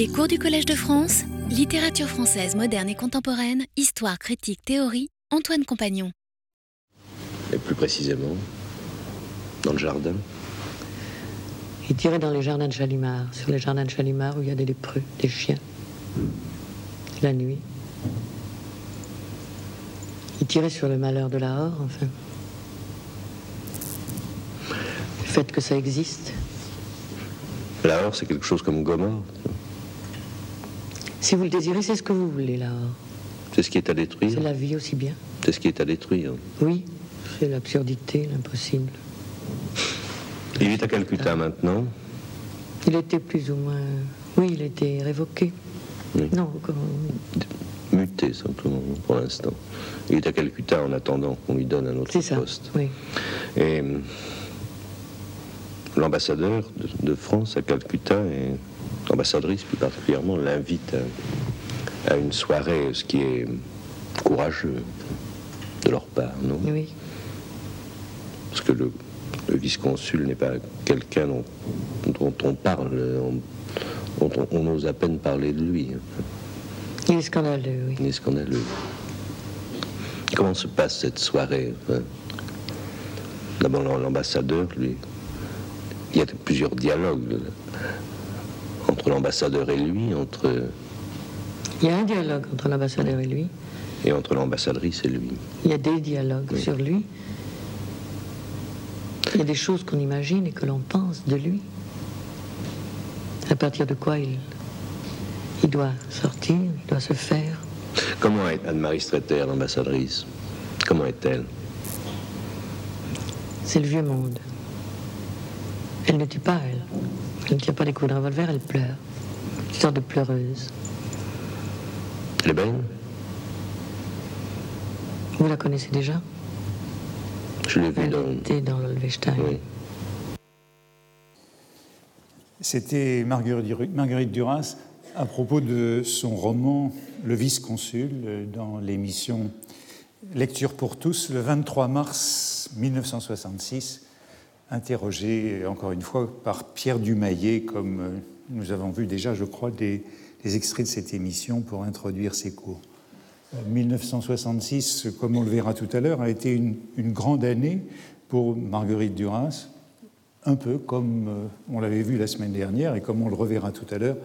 Les cours du Collège de France, littérature française moderne et contemporaine, histoire, critique, théorie, Antoine Compagnon. Et plus précisément, dans le jardin Il tirait dans les jardins de Chalimard, sur les jardins de Chalimard où il y a des lépreux, des chiens. La nuit. Il tirait sur le malheur de Lahore, enfin. Le fait que ça existe. Lahore, c'est quelque chose comme Gomorre. Si vous le désirez, c'est ce que vous voulez, Lahore. C'est ce qui est à détruire. C'est la vie aussi bien. C'est ce qui est à détruire. Oui, c'est l'absurdité, l'impossible. Il est à Calcutta maintenant. Il était plus ou moins. Oui, il était révoqué. Oui. Non, comment- Muté simplement pour l'instant. Il est à Calcutta en attendant qu'on lui donne un autre c'est ça. poste. Oui. Et hum, l'ambassadeur de, de France à Calcutta et l'ambassadrice plus particulièrement l'invite à, à une soirée, ce qui est courageux de leur part, non? Oui. Parce que le, le vice-consul n'est pas quelqu'un dont, dont on parle, on- dont on, on ose à peine parler de lui. Il est scandaleux, oui. Il est scandaleux. Comment se passe cette soirée enfin, D'abord, l'ambassadeur, lui, il y a plusieurs dialogues entre l'ambassadeur et lui, entre, Il y a un dialogue entre l'ambassadeur et lui. et entre l'ambassadrice et lui. Il y a des dialogues sur lui. Il y a des choses qu'on imagine et que l'on pense de lui. À partir de quoi il, il doit sortir, il doit se faire. Comment est Anne-Marie Streeter, l'ambassadrice? Comment est-elle? C'est le vieux monde. Elle ne tue pas, elle. Elle ne tire pas des coups de revolver, elle pleure. Une sorte de pleureuse. Elle est belle Vous la connaissez déjà Je l'ai vue Elle dans... était dans l'Olvestein. Oui. C'était Marguerite Dur- Marguerite Duras à propos de son roman Le vice-consul dans l'émission Lecture pour tous le 23 mars 1966, interrogée encore une fois par Pierre Dumaillet, comme euh, nous avons vu déjà, je crois, des, extraits de cette émission pour introduire ces cours. Euh, 1966, comme on le verra tout à l'heure, a été une, une grande année pour Marguerite Duras, un peu comme euh, on l'avait vu la semaine dernière et comme on le reverra tout à l'heure,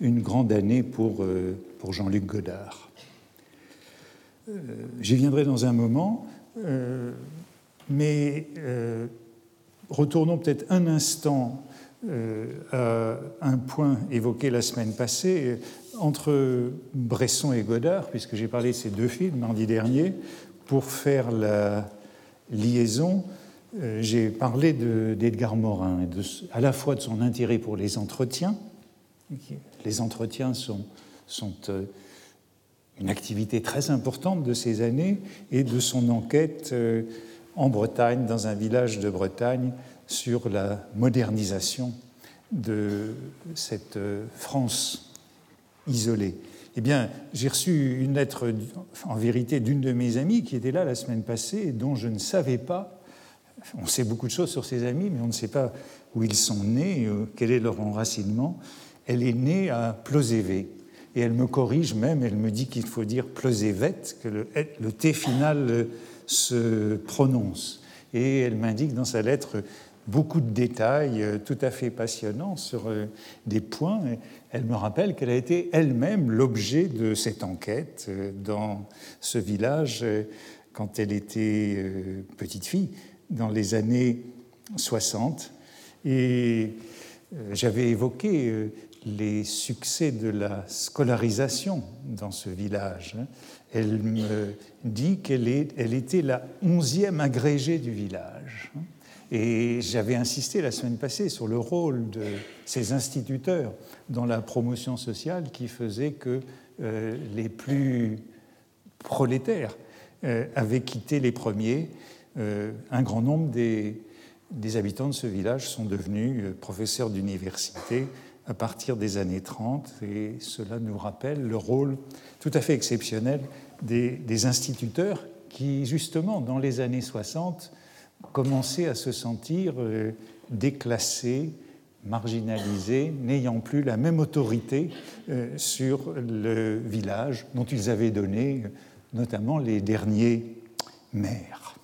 une grande année pour, euh, pour Jean-Luc Godard. Euh, J'y viendrai dans un moment, euh, mais euh, retournons peut-être un instant euh, à un point évoqué la semaine passée entre Bresson et Godard, puisque j'ai parlé de ces deux films mardi dernier, pour faire la liaison euh, j'ai parlé de- d'Edgar Morin, et de à la fois de son intérêt pour les entretiens. Les entretiens sont, sont, euh, une activité très importante de ces années, et de son enquête en Bretagne, dans un village de Bretagne, sur la modernisation de cette euh, France isolée. Eh bien, j'ai reçu une lettre, en vérité, d'une de mes amies qui était là la semaine passée dont je ne savais pas on sait beaucoup de choses sur ses amis, mais on ne sait pas où ils sont nés, euh, quel est leur enracinement. Elle est née à Plozévé. Et elle me corrige même, elle me dit qu'il faut dire Plozévet, que le, le T final euh, se prononce. Et elle m'indique dans sa lettre beaucoup de détails euh, tout à fait passionnants sur euh, des points. Elle me rappelle qu'elle a été elle-même l'objet de cette enquête euh, dans ce village quand elle était petite fille dans les années 60. Et j'avais évoqué les succès de la scolarisation dans ce village. hein. Elle me dit qu'elle était la onzième agrégée du village. hein. Et j'avais insisté la semaine passée sur le rôle de ces instituteurs dans la promotion sociale qui faisait que euh, les plus prolétaires euh, avaient quitté les premiers. Euh, un grand nombre des, habitants de ce village sont devenus professeurs d'université à partir des années 30 et cela nous rappelle le rôle tout à fait exceptionnel des, instituteurs qui, justement, dans les années 60, commençaient à se sentir euh, déclassés marginalisés, n'ayant plus la même autorité euh, sur le village dont ils avaient donné notamment les derniers maires.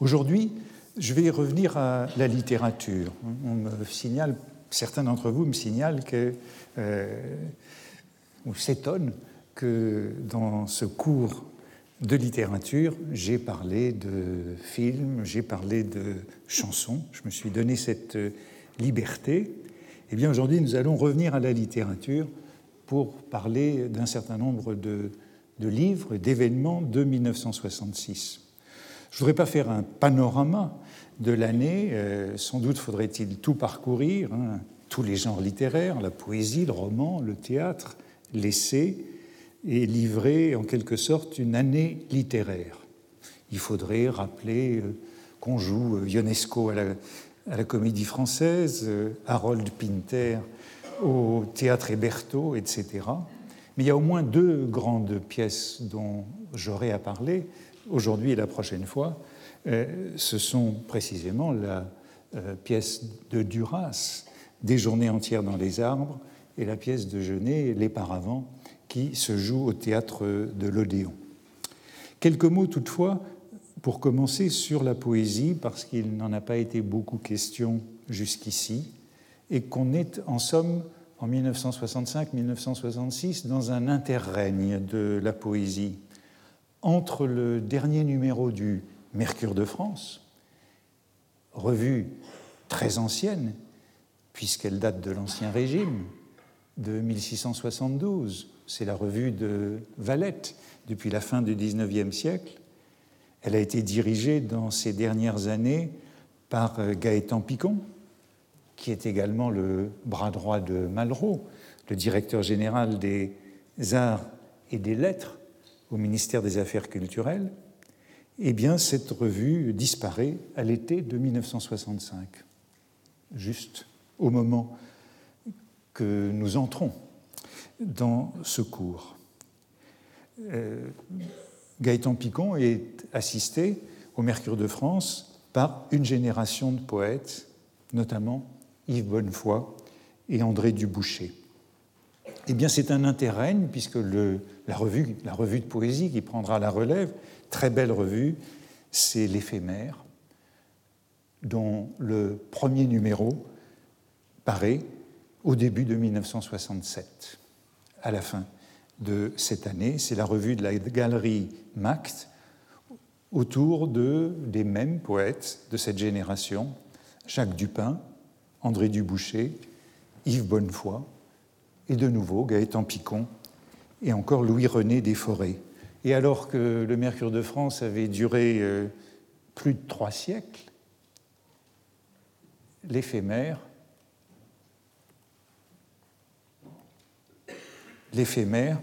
Aujourd'hui, je vais revenir à la littérature. On me signale, certains d'entre vous me signalent que, euh, ou s'étonnent que dans ce cours de littérature, j'ai parlé de films, j'ai parlé de chansons, je me suis donné cette liberté. Eh bien, aujourd'hui, nous allons revenir à la littérature pour parler d'un certain nombre de, de livres, d'événements de 1966. Je ne voudrais pas faire un panorama de l'année, euh, sans doute faudrait-il tout parcourir, hein, tous les genres littéraires, la poésie, le roman, le théâtre, l'essai, et livrer en quelque sorte une année littéraire. Il faudrait rappeler euh, qu'on joue euh, Ionesco à la, Comédie Française, Harold Pinter au Théâtre Héberto, etc. Mais il y a au moins deux grandes pièces dont j'aurai à parler aujourd'hui et la prochaine fois. Euh, ce sont précisément la euh, pièce de Duras, Des journées entières dans les arbres, et la pièce de Genet, Les paravents, qui se joue au théâtre de l'Odéon. Quelques mots toutefois pour commencer sur la poésie, parce qu'il n'en a pas été beaucoup question jusqu'ici, et qu'on est en somme en 1965-1966 dans un interrègne de la poésie entre le dernier numéro du Mercure de France, revue très ancienne, puisqu'elle date de l'Ancien Régime, de 1672. C'est la revue de Valette depuis la fin du XIXe siècle. Elle a été dirigée dans ces dernières années par euh, Gaëtan Picon, qui est également le bras droit de Malraux, le directeur général des arts et des lettres au ministère des Affaires culturelles eh cette revue disparaît à l'été de 1965, juste au moment que nous entrons dans ce cours. Euh, Gaëtan Picon est assisté au Mercure de France par une génération de poètes, notamment Yves Bonnefoy et André Duboucher. Eh bien, c'est un interrègne, puisque la, revue, de poésie qui prendra la relève très belle revue, c'est l'éphémère, dont le premier numéro paraît au début de 1967. À la fin de cette année, c'est la revue de la galerie Mact autour de, des mêmes poètes de cette génération, Jacques Dupin, André Duboucher, Yves Bonnefoy, et de nouveau Gaëtan Picon, et encore Louis-René Desforêts. Et alors que le Mercure de France avait duré euh, plus de trois siècles, l'éphémère, l'éphémère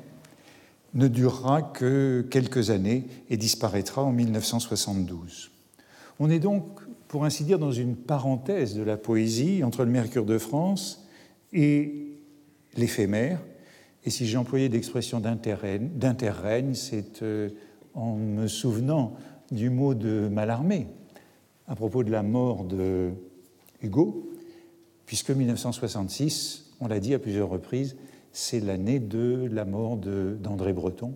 ne durera que quelques années et disparaîtra en 1972. On est donc, pour ainsi dire, dans une parenthèse de la poésie entre le Mercure de France et l'éphémère, et si j'ai employé l'expression d'interrègne, c'est euh, en me souvenant du mot de Mallarmé à propos de la mort de Hugo, puisque 1966, on l'a dit à plusieurs reprises, c'est l'année de la mort d'André Breton,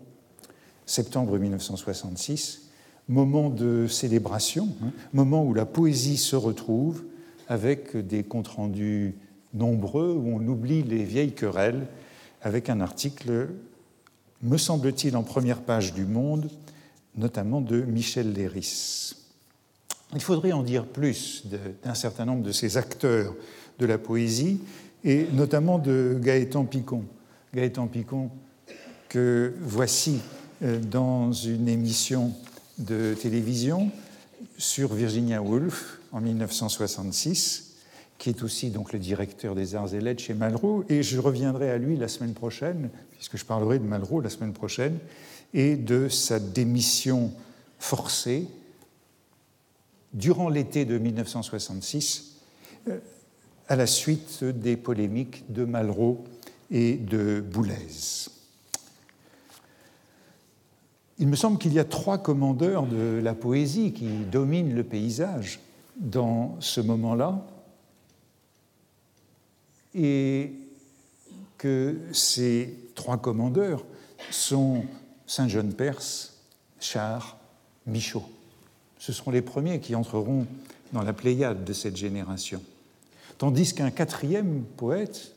septembre 1966, moment de célébration, hein, moment où la poésie se retrouve avec des comptes rendus nombreux, où on oublie les vieilles querelles avec un article, me semble-t-il, en première page du Monde, notamment de Michel Léris. Il faudrait en dire plus d'un certain nombre de ces acteurs de la poésie, et notamment de Gaëtan Picon. Gaëtan Picon, que voici euh, dans une émission de télévision sur Virginia Woolf en 1966 qui est aussi donc le directeur des arts et lettres chez Malraux, et je reviendrai à lui la semaine prochaine, puisque je parlerai de Malraux la semaine prochaine, et de sa démission forcée durant l'été de 1966, euh, à la suite des polémiques de Malraux et de Boulez. Il me semble qu'il y a trois commandeurs de la poésie qui dominent le paysage dans ce moment-là et que ces trois commandeurs sont Saint-Jean Perse, Char, Michaud. Ce seront les premiers qui entreront dans la Pléiade de cette génération. Tandis qu'un quatrième poète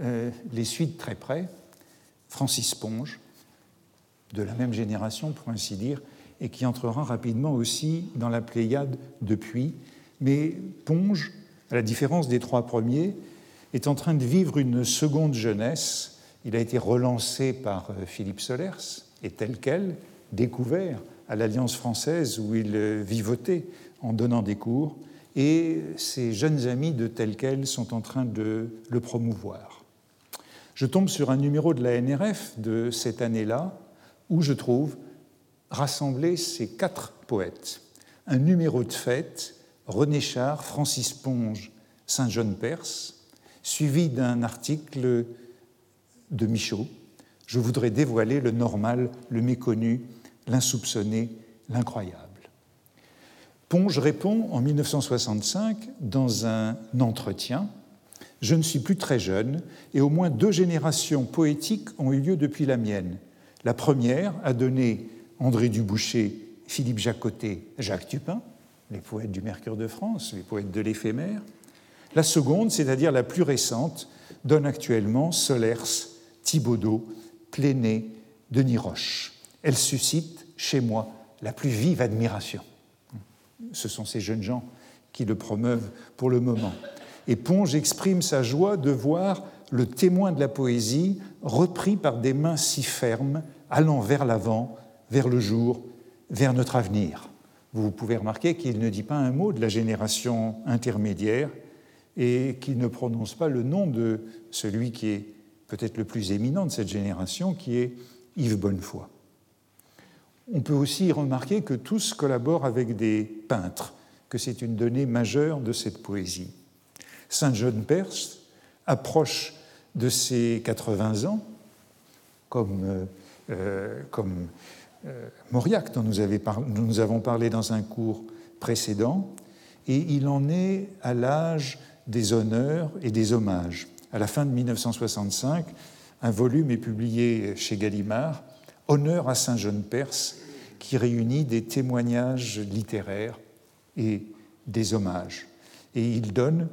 euh, les suit de très près, Francis Ponge, de la même génération pour ainsi dire, et qui entrera rapidement aussi dans la Pléiade depuis. Mais Ponge, à la différence des trois premiers, est en train de vivre une seconde jeunesse. Il a été relancé par euh, Philippe Solers, et tel quel, découvert à l'Alliance française où il euh, vivotait en donnant des cours, et ses jeunes amis de tel quel sont en train de le promouvoir. Je tombe sur un numéro de la NRF de cette année-là où je trouve rassemblés ces quatre poètes. Un numéro de fête, René Char, Francis Ponge, Saint-Jean Perse, suivi d'un article de Michaud. Je voudrais dévoiler le normal, le méconnu, l'insoupçonné, l'incroyable. Ponge répond en 1965 dans un entretien Je ne suis plus très jeune et au moins deux générations poétiques ont eu lieu depuis la mienne. La première a donné André Duboucher, Philippe Jacotet, Jacques Tupin, les poètes du Mercure de France, les poètes de l'éphémère. La seconde, c'est-à-dire la plus récente, donne actuellement Solers, Thibaudot, Pléné, Denis Roche. Elle suscite chez moi la plus vive admiration. Ce sont ces jeunes gens qui le promeuvent pour le moment. Et Ponge exprime sa joie de voir le témoin de la poésie repris par des mains si fermes, allant vers l'avant, vers le jour, vers notre avenir. Vous pouvez remarquer qu'il ne dit pas un mot de la génération intermédiaire et qu'il ne prononce pas le nom de celui qui est peut-être le plus éminent de cette génération, qui est Yves Bonnefoy. On peut aussi remarquer que tous collaborent avec des peintres, que c'est une donnée majeure de cette poésie. Saint John Perse approche de ses 80 ans, comme, euh, euh, comme euh, Mauriac, dont nous, avons parlé dans un cours précédent, et il en est à l'âge des honneurs et des hommages. À la fin de 1965, un volume est publié chez Gallimard, Honneur à Saint Jean Perse, qui réunit des témoignages littéraires et des hommages. Et il donne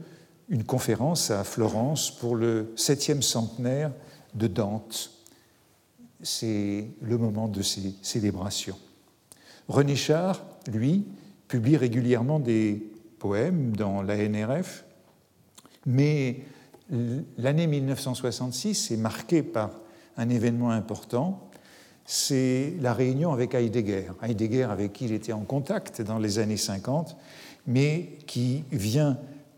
une conférence à Florence pour le septième centenaire de Dante. C'est le moment de ces célébrations. René Char, lui, publie régulièrement des poèmes dans la NRF, mais l'année 1966 est marquée par un événement important, c'est la réunion avec Heidegger. Heidegger avec qui il était en contact dans les années 50, mais qui vient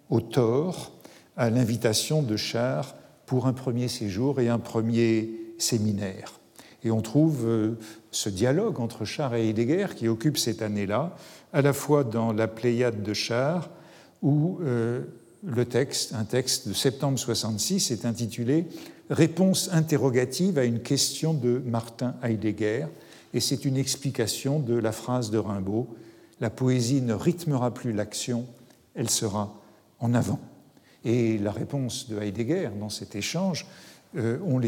au tort à l'invitation de Char pour un premier séjour et un premier séminaire. Et on trouve euh, ce dialogue entre Char et Heidegger qui occupe cette année-là, à la fois dans la Pléiade de Char, où euh, le texte, un texte de septembre 66, est intitulé Réponse interrogative à une question de Martin Heidegger, et c'est une explication de la phrase de Rimbaud La poésie ne rythmera plus l'action, elle sera en avant. Et la réponse de Heidegger dans cet échange, euh, on,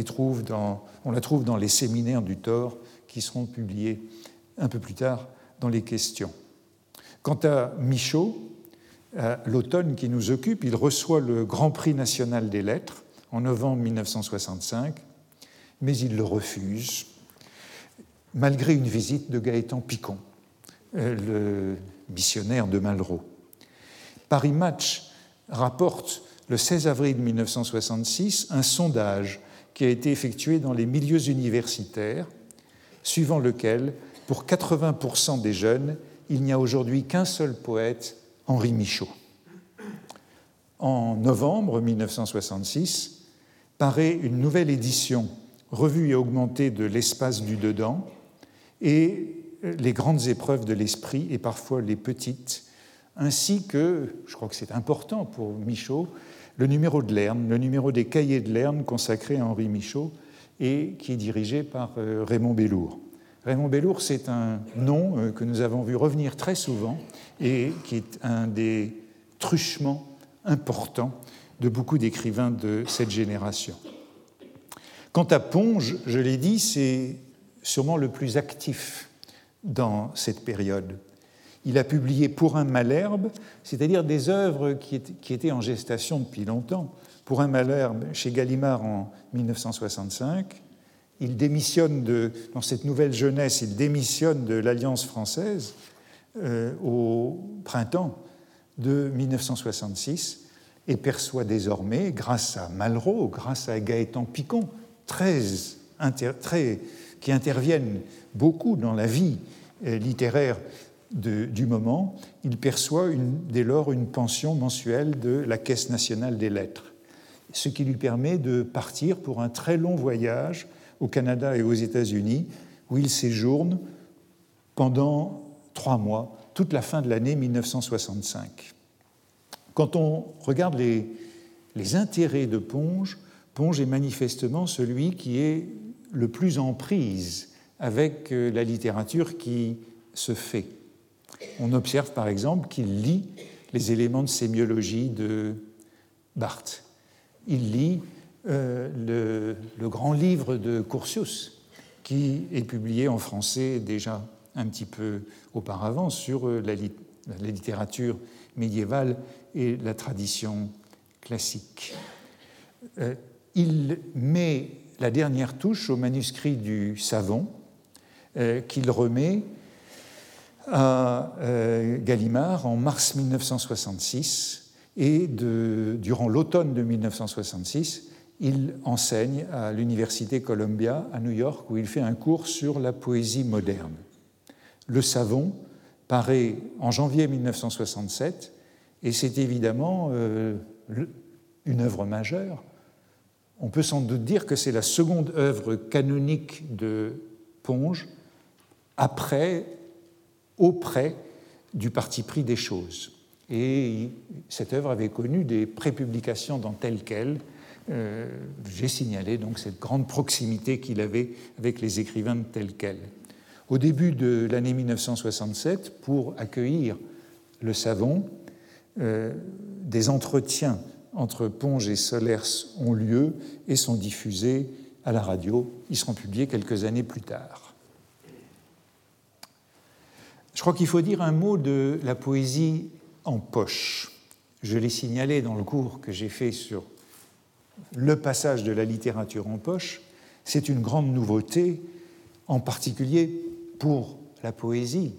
on la trouve dans les séminaires du Thor qui seront publiés un peu plus tard dans les questions. Quant à Michaud, l'automne qui nous occupe, il reçoit le Grand Prix national des lettres en novembre 1965, mais il le refuse, malgré une visite de Gaëtan Picon, euh, le missionnaire de Malraux. Paris Match rapporte le 16 avril 1966 un sondage qui a été effectué dans les milieux universitaires, suivant lequel, pour 80% des jeunes, il n'y a aujourd'hui qu'un seul poète Henri Michaud. En novembre 1966, paraît une nouvelle édition revue et augmentée de L'espace du dedans et les grandes épreuves de l'esprit et parfois les petites, ainsi que, je crois que c'est important pour Michaud, le numéro de Lerne, le numéro des cahiers de Lerne consacré à Henri Michaud et qui est dirigé par euh, Raymond Bellour. Raymond Bellour, c'est un nom euh, que nous avons vu revenir très souvent et qui est un des truchements importants de beaucoup d'écrivains de cette génération. Quant à Ponge, je l'ai dit, c'est sûrement le plus actif dans cette période. Il a publié Pour un malherbe, c'est-à-dire des œuvres qui étaient en gestation depuis longtemps. Pour un malherbe chez Gallimard en 1965. Il démissionne de, dans cette nouvelle jeunesse, il démissionne de l'Alliance française euh, au printemps de 1966 et perçoit désormais, grâce à Malraux, grâce à Gaëtan Picon, très, très, qui interviennent beaucoup dans la vie euh, littéraire du moment, il perçoit dès lors une pension mensuelle de la Caisse nationale des lettres, ce qui lui permet de partir pour un très long voyage au Canada et aux États-Unis, où il séjourne pendant trois mois, toute la fin de l'année 1965. Quand on regarde les, intérêts de Ponge, Ponge est manifestement celui qui est le plus en prise avec euh, la littérature qui se fait. On observe par exemple qu'il lit les éléments de sémiologie de Barthes. Il lit euh, le, grand livre de Curtius, qui est publié en français déjà un petit peu auparavant sur euh, la, littérature médiévale et la tradition classique. Euh, il met la dernière touche au manuscrit du Savon, qu'il remet à Gallimard en mars 1966 et durant l'automne de 1966, il enseigne à l'Université Columbia à New York où il fait un cours sur la poésie moderne. Le Savon paraît en janvier 1967 et c'est évidemment euh, une œuvre majeure. On peut sans doute dire que c'est la seconde œuvre canonique de Ponge après, auprès du parti pris des choses. Et cette œuvre avait connu des prépublications dans tel quel. Euh, j'ai signalé donc cette grande proximité qu'il avait avec les écrivains de tel quel. Au début de l'année 1967, pour accueillir le savon, euh, des entretiens entre Ponge et Solers ont lieu et sont diffusés à la radio. Ils seront publiés quelques années plus tard. Je crois qu'il faut dire un mot de la poésie en poche. Je l'ai signalé dans le cours que j'ai fait sur le passage de la littérature en poche. C'est une grande nouveauté, en particulier pour la poésie.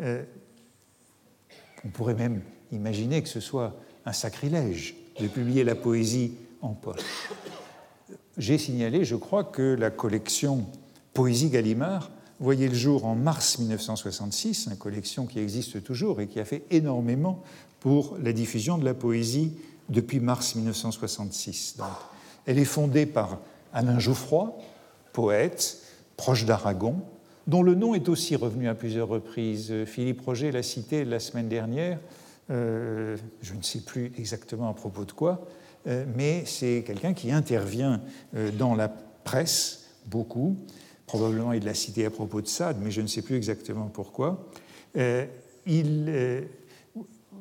Euh, on pourrait même imaginer que ce soit un sacrilège de publier la poésie en poche. J'ai signalé, je crois, que la collection Poésie Gallimard voyait le jour en mars 1966, une collection qui existe toujours et qui a fait énormément pour la diffusion de la poésie depuis mars 1966. elle est fondée par Alain Geoffroy, poète, proche d'Aragon, dont le nom est aussi revenu à plusieurs reprises. Philippe Roger l'a cité la semaine dernière, euh, je ne sais plus exactement à propos de quoi, euh, mais c'est quelqu'un qui intervient euh, dans la presse beaucoup, Probablement il l'a cité à propos de Sade, mais je ne sais plus exactement pourquoi. Il,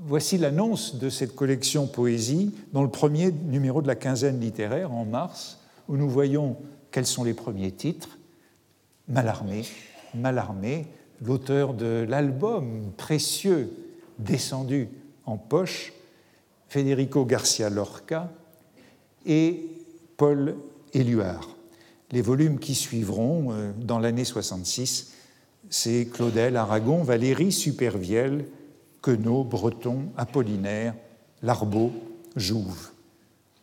voici l'annonce de cette collection poésie dans le premier numéro de la quinzaine littéraire en mars, où nous voyons quels sont les premiers titres. Malarmé, Malarmé, l'auteur de l'album précieux descendu en poche, Federico Garcia Lorca et Paul Éluard. Les volumes qui suivront euh, dans l'année 66, c'est Claudel, Aragon, Valérie, Supervielle, Breton, Apollinaire, Larbeau, Jouve.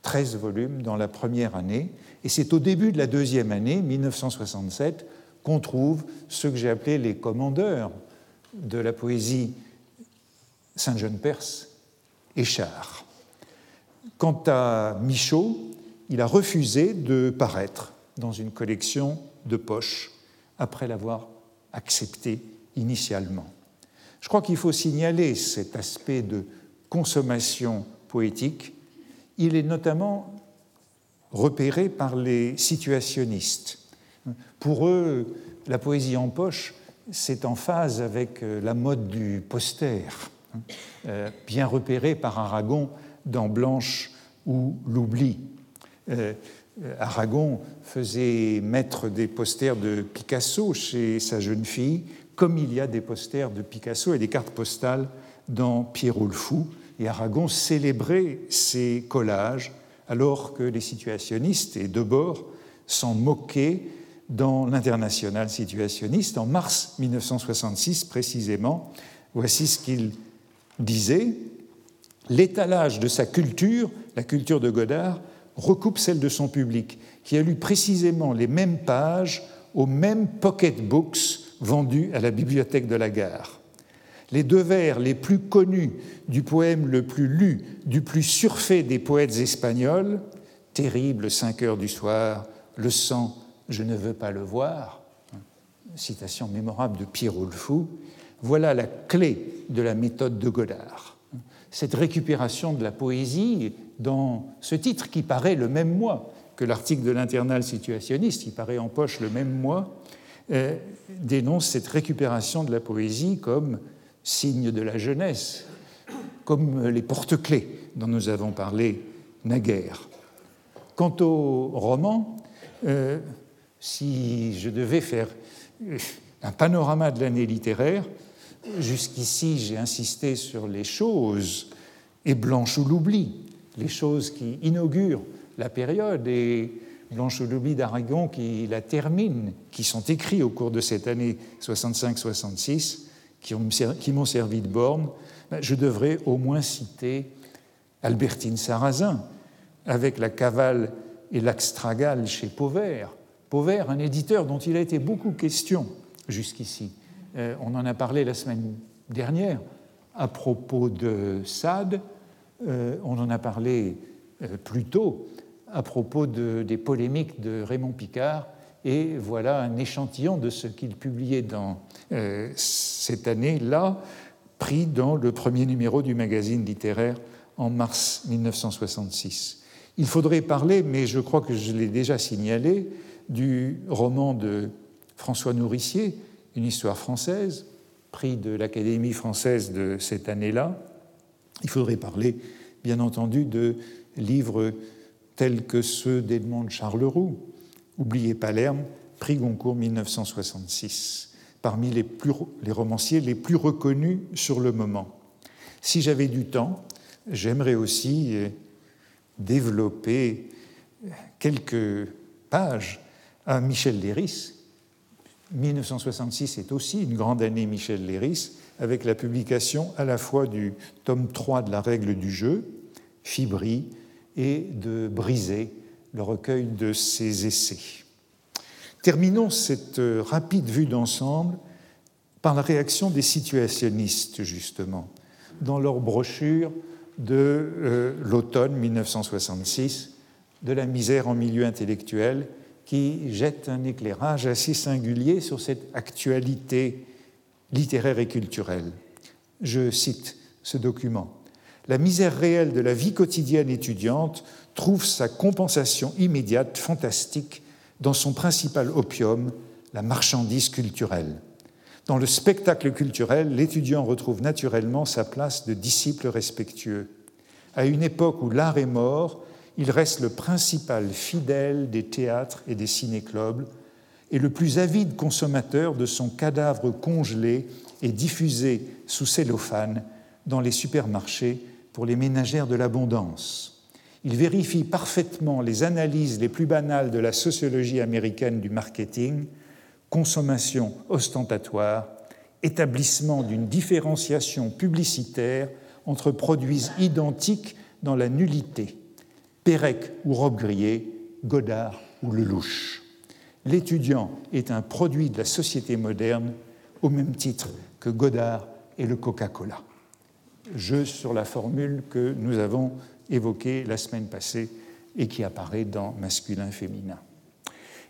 13 volumes dans la première année. Et c'est au début de la deuxième année, 1967, qu'on trouve ce que j'ai appelé les commandeurs de la poésie Saint-Jean-Perse, Échard. Quant à Michaud, il a refusé de paraître dans une collection de poche après l'avoir accepté initialement. Je crois qu'il faut signaler cet aspect de consommation poétique. Il est notamment repéré par les situationnistes. Pour eux, la poésie en poche, c'est en phase avec euh, la mode du poster, hein, euh, bien repéré par Aragon dans Blanche ou l'oubli. Euh, Aragon faisait mettre des posters de Picasso chez sa jeune fille, comme il y a des posters de Picasso et des cartes postales dans Pierrot le Fou. Et Aragon célébrait ces collages alors que les situationnistes et Debord s'en moquaient dans l'international situationniste en mars 1966 précisément. Voici ce qu'il disait. L'étalage de sa culture, la culture de Godard, recoupe celle de son public, qui a lu précisément les mêmes pages aux mêmes pocketbooks vendus à la bibliothèque de la gare. Les deux vers les plus connus du poème le plus lu, du plus surfait des poètes espagnols, Terrible, 5 heures du soir, le sang, je ne veux pas le voir, citation mémorable de Fou, voilà la clé de la méthode de Godard. Cette récupération de la poésie dans ce titre qui paraît le même mois que l'article de l'internal situationniste, qui paraît en poche le même mois, euh, dénonce cette récupération de la poésie comme signe de la jeunesse, comme les porte-clés dont nous avons parlé naguère. Quant au roman, euh, si je devais faire euh, un panorama de l'année littéraire, jusqu'ici j'ai insisté sur les choses, et Blanche ou l'oubli, les choses qui inaugurent la période, et Blanche ou l'oubli d'Aragon qui la termine, qui sont écrits au cours de cette année 65-66, qui m'ont servi de borne, ben, je devrais au moins citer Albertine Sarrazin, avec La cavale et l'Axtragal chez Pauvert. Pauvert, un éditeur dont il a été beaucoup question jusqu'ici. Euh, on en a parlé la semaine dernière à propos de Sade, euh, on en a parlé euh, plus tôt à propos des polémiques de Raymond Picard, et voilà un échantillon de ce qu'il publiait dans cette année-là, pris dans le premier numéro du magazine littéraire en mars 1966. Il faudrait parler, mais je crois que je l'ai déjà signalé, du roman de François Nourricier, Une histoire française, prix de l'Académie française de cette année-là. Il faudrait parler, bien entendu, de livres tels que ceux d'Edmond Charleroux, Oubliez Palerme, prix Goncourt 1966, parmi les, les romanciers les plus reconnus sur le moment. Si j'avais du temps, j'aimerais aussi développer quelques pages à Michel Léris. 1966 est aussi une grande année Michel Léris, avec la publication à la fois du tome 3 de la règle du jeu, Fibri, et de Briser, le recueil de ses essais. Terminons cette rapide vue d'ensemble par la réaction des situationnistes, justement, dans leur brochure de euh, l'automne 1966, de la misère en milieu intellectuel, qui jette un éclairage assez singulier sur cette actualité littéraire et culturelle. Je cite ce document. La misère réelle de la vie quotidienne étudiante trouve sa compensation immédiate, fantastique, dans son principal opium, la marchandise culturelle. Dans le spectacle culturel, l'étudiant retrouve naturellement sa place de disciple respectueux. À une époque où l'art est mort, il reste le principal fidèle des théâtres et des ciné-clubs et le plus avide consommateur de son cadavre congelé et diffusé sous cellophane dans les supermarchés pour les ménagères de l'abondance. Il vérifie parfaitement les analyses les plus banales de la sociologie américaine du marketing consommation ostentatoire, établissement d'une différenciation publicitaire entre produits identiques dans la nullité, Pérec ou robe grillée, Godard ou Lelouch. L'étudiant est un produit de la société moderne au même titre que Godard et le Coca-Cola. Jeu sur la formule que nous avons évoquée la semaine passée et qui apparaît dans Masculin-Féminin.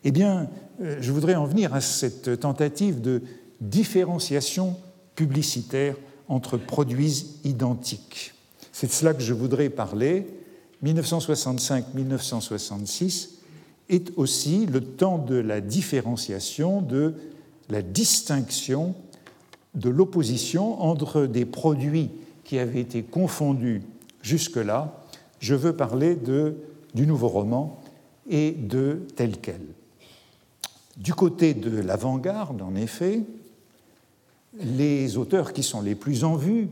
Eh bien, euh, je voudrais en venir à cette tentative de différenciation publicitaire entre produits identiques. C'est de cela que je voudrais parler. 1965-1966 est aussi le temps de la différenciation, de la distinction, de l'opposition entre des produits qui avaient été confondus jusque-là. je veux parler du nouveau roman et de tel quel. Du côté de l'avant-garde, en effet, les auteurs qui sont les plus en vue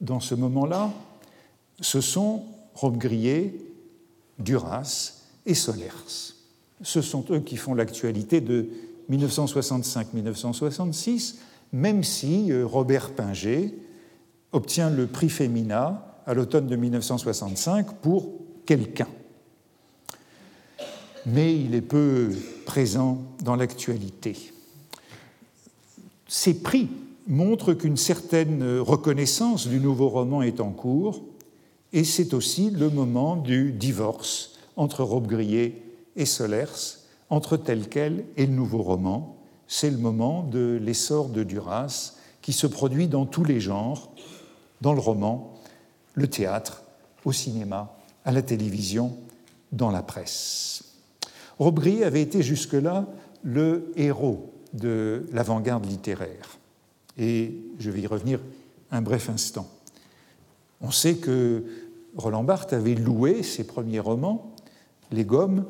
dans ce moment-là, ce sont Robbe-Grillet, Duras et Solers. Ce sont eux qui font l'actualité de 1965-1966, même si euh, Robert Pinger obtient le prix Femina à l'automne de 1965 pour quelqu'un. Mais il est peu présent dans l'actualité. Ces prix montrent qu'une certaine reconnaissance du nouveau roman est en cours, et c'est aussi le moment du divorce entre Robbe-Grillet et Solers, entre tel quel et le nouveau roman. C'est le moment de l'essor de Duras, qui se produit dans tous les genres, dans le roman, le théâtre, au cinéma, à la télévision, dans la presse. Robbe-Grillet avait été jusque-là le héros de l'avant-garde littéraire. Et je vais y revenir un bref instant. On sait que Roland Barthes avait loué ses premiers romans, Les Gommes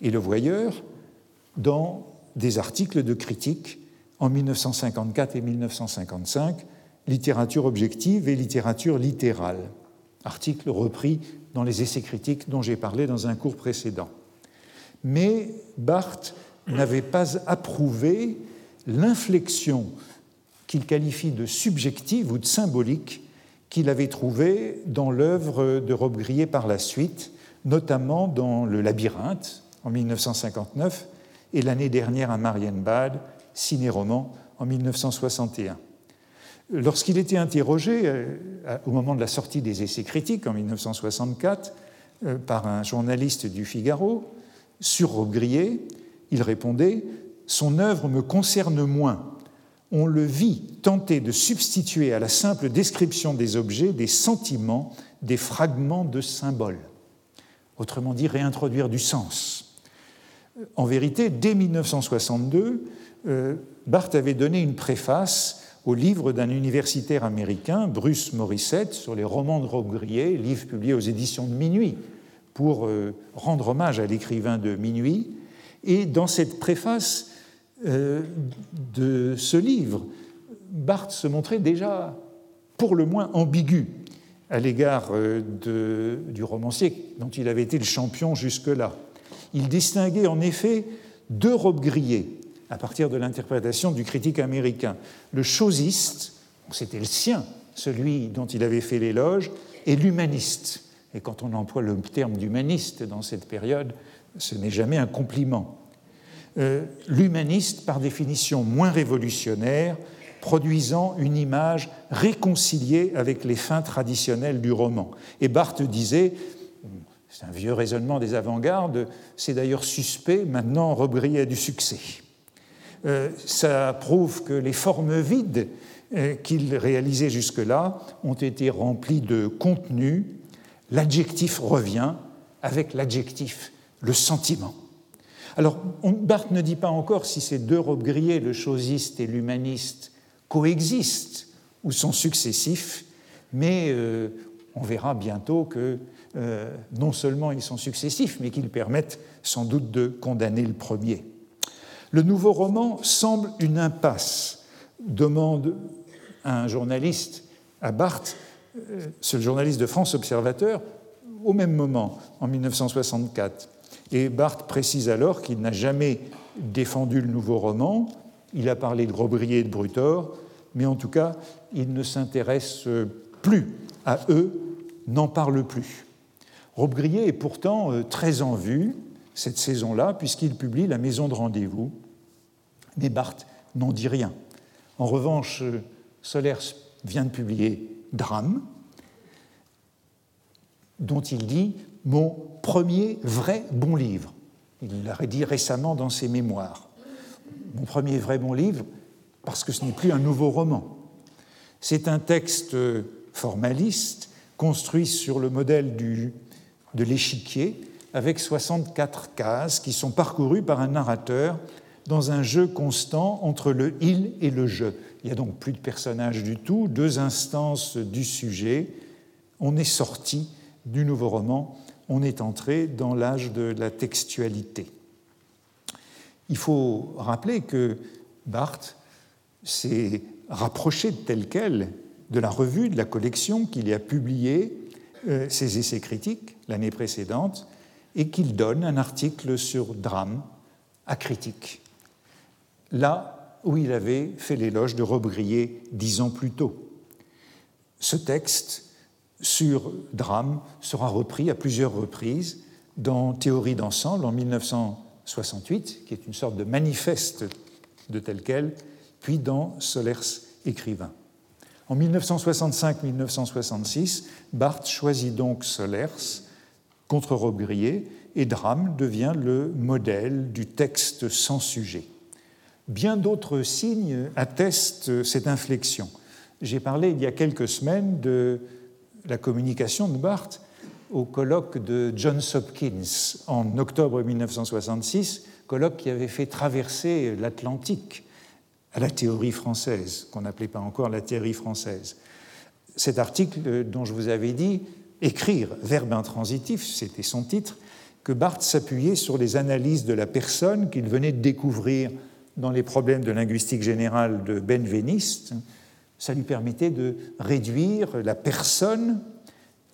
et Le Voyeur, dans des articles de critique en 1954 et 1955, Littérature objective et littérature littérale, articles repris dans les essais critiques dont j'ai parlé dans un cours précédent. Mais Barthes n'avait pas approuvé l'inflexion qu'il qualifie de subjective ou de symbolique qu'il avait trouvée dans l'œuvre de Robbe-Grillet par la suite, notamment dans Le Labyrinthe en 1959 et l'année dernière à Marienbad, ciné-roman en 1961. Lorsqu'il était interrogé euh, au moment de la sortie des essais critiques en 1964 euh, par un journaliste du Figaro sur Robbe-Grillet, il répondait Son œuvre me concerne moins on le vit tenter de substituer à la simple description des objets des sentiments, des fragments de symboles. Autrement dit, réintroduire du sens. En vérité, dès 1962, euh, Barthes avait donné une préface au livre d'un universitaire américain, Bruce Morissette, sur les romans de Robbe-Grillet, livre publié aux éditions de Minuit, pour euh, rendre hommage à l'écrivain de Minuit. Et dans cette préface, euh, de ce livre, Barthes se montrait déjà pour le moins ambigu à l'égard euh, du romancier dont il avait été le champion jusque-là. Il distinguait en effet deux robes grillées à partir de l'interprétation du critique américain. Le chosiste, c'était le sien, celui dont il avait fait l'éloge, et l'humaniste. Et quand on emploie le terme d'humaniste dans cette période, ce n'est jamais un compliment. Euh, l'humaniste par définition moins révolutionnaire, produisant une image réconciliée avec les fins traditionnelles du roman. Et Barthes disait, c'est un vieux raisonnement des avant-gardes, c'est d'ailleurs suspect, maintenant Robbe-Grillet a du succès. Euh, ça prouve que les formes vides euh, qu'il réalisait jusque-là ont été remplies de contenu, l'adjectif revient avec l'adjectif, le sentiment. Alors, Barthes ne dit pas encore si ces deux robes grillées, le chosiste et l'humaniste, coexistent ou sont successifs, mais euh, on verra bientôt que non seulement ils sont successifs, mais qu'ils permettent sans doute de condamner le premier. Le nouveau roman semble une impasse, demande un journaliste à Barthes, euh, ce journaliste de France Observateur, au même moment, en 1964. Et Barthes précise alors qu'il n'a jamais défendu le nouveau roman, il a parlé de Robbrier et de Brutor, mais en tout cas, il ne s'intéresse plus à eux, n'en parle plus. Robbe-Grillet est pourtant euh, très en vue cette saison-là, puisqu'il publie La Maison de Rendez-vous, mais Barthes n'en dit rien. En revanche, euh, Solers vient de publier Drame, dont il dit mon premier vrai bon livre. Il l'aurait dit récemment dans ses mémoires. Mon premier vrai bon livre, parce que ce n'est plus un nouveau roman. C'est un texte formaliste, construit sur le modèle du, de l'échiquier, avec 64 cases qui sont parcourues par un narrateur dans un jeu constant entre le il et le je. Il n'y a donc plus de personnages du tout, deux instances du sujet. On est sorti du nouveau roman on est entré dans l'âge de la textualité. Il faut rappeler que Barthes s'est rapproché de tel quel de la revue, de la collection qu'il y a publié euh, ses essais critiques l'année précédente et qu'il donne un article sur drame à critique, là où il avait fait l'éloge de Robbe-Grillet dix ans plus tôt. Ce texte sur drame sera repris à plusieurs reprises dans Théorie d'ensemble en 1968, qui est une sorte de manifeste de tel quel, puis dans Solers écrivain. En 1965-1966, Barthes choisit donc Solers contre Robbe-Grillet et Drame devient le modèle du texte sans sujet. Bien d'autres signes attestent cette inflexion. J'ai parlé il y a quelques semaines de la communication de Barthes au colloque de Johns Hopkins en octobre 1966, colloque qui avait fait traverser l'Atlantique à la théorie française, qu'on n'appelait pas encore la théorie française. Cet article dont je vous avais dit, Écrire, verbe intransitif, c'était son titre, que Barthes s'appuyait sur les analyses de la personne qu'il venait de découvrir dans les problèmes de linguistique générale de Benveniste, ça lui permettait de réduire la personne,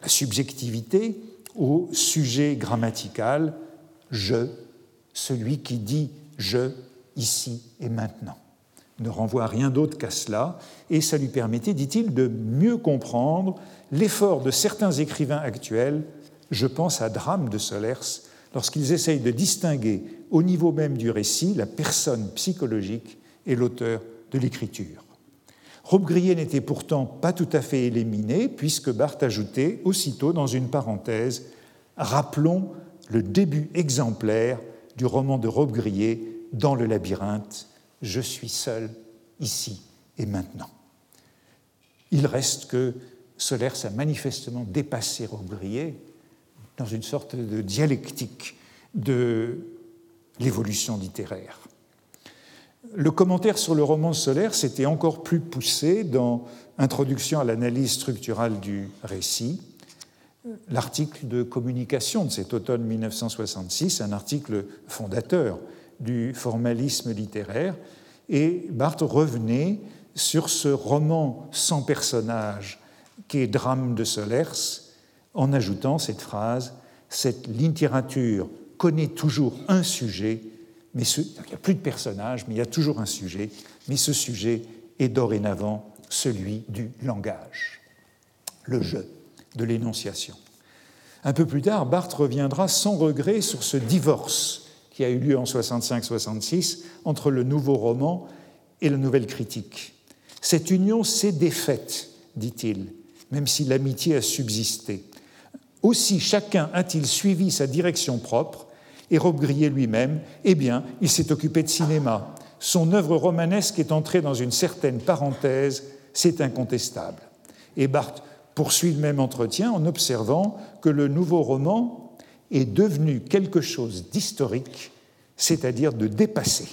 la subjectivité, au sujet grammatical je, celui qui dit je ici et maintenant. Ne renvoie rien d'autre qu'à cela, et ça lui permettait, dit-il, de mieux comprendre l'effort de certains écrivains actuels, je pense à Drame de Solers, lorsqu'ils essayent de distinguer au niveau même du récit la personne psychologique et l'auteur de l'écriture. Robbe-Grillet n'était pourtant pas tout à fait éliminé, puisque Barthes ajoutait aussitôt dans une parenthèse Rappelons le début exemplaire du roman de Robbe-Grillet dans le labyrinthe Je suis seul ici et maintenant. Il reste que Solers a manifestement dépassé Robbe-Grillet dans une sorte de dialectique de l'évolution littéraire. Le commentaire sur le roman solaire s'était encore plus poussé dans Introduction à l'analyse structurale du récit, l'article de communication de cet automne 1966, un article fondateur du formalisme littéraire, et Barthes revenait sur ce roman sans personnage qui est Drame de Solers, en ajoutant cette phrase Cette littérature connaît toujours un sujet mais il n'y a plus de personnages, mais il y a toujours un sujet, mais ce sujet est dorénavant celui du langage, le jeu de l'énonciation. Un peu plus tard, Barthes reviendra sans regret sur ce divorce qui a eu lieu en 65-66 entre le nouveau roman et la nouvelle critique. Cette union s'est défaite, dit-il, même si l'amitié a subsisté. Aussi chacun a-t-il suivi sa direction propre et Robbe-Grillet lui-même, eh bien, il s'est occupé de cinéma. Son œuvre romanesque est entrée dans une certaine parenthèse, c'est incontestable. Et Barthes poursuit le même entretien en observant que le nouveau roman est devenu quelque chose d'historique, c'est-à-dire de dépassé.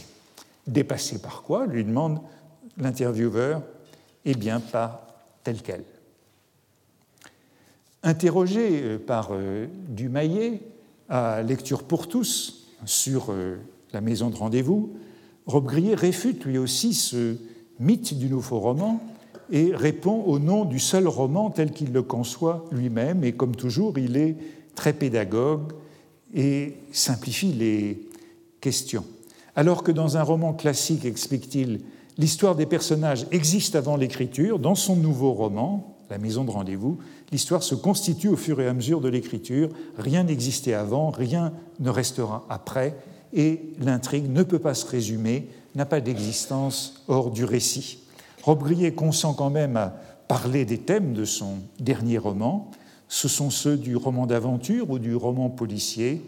Dépassé par quoi lui demande l'intervieweur. Eh bien, par tel quel. Interrogé euh, par euh, Dumaillet, à Lecture pour tous sur euh, la maison de rendez-vous, Robbe-Grillet réfute lui aussi ce mythe du nouveau roman et répond au nom du seul roman tel qu'il le conçoit lui-même. Et comme toujours, il est très pédagogue et simplifie les questions. Alors que dans un roman classique, explique-t-il, l'histoire des personnages existe avant l'écriture, dans son nouveau roman, La maison de rendez-vous, l'histoire se constitue au fur et à mesure de l'écriture. Rien n'existait avant, rien ne restera après, et l'intrigue ne peut pas se résumer, n'a pas d'existence hors du récit. Robbe consent quand même à parler des thèmes de son dernier roman. Ce sont ceux du roman d'aventure ou du roman policier,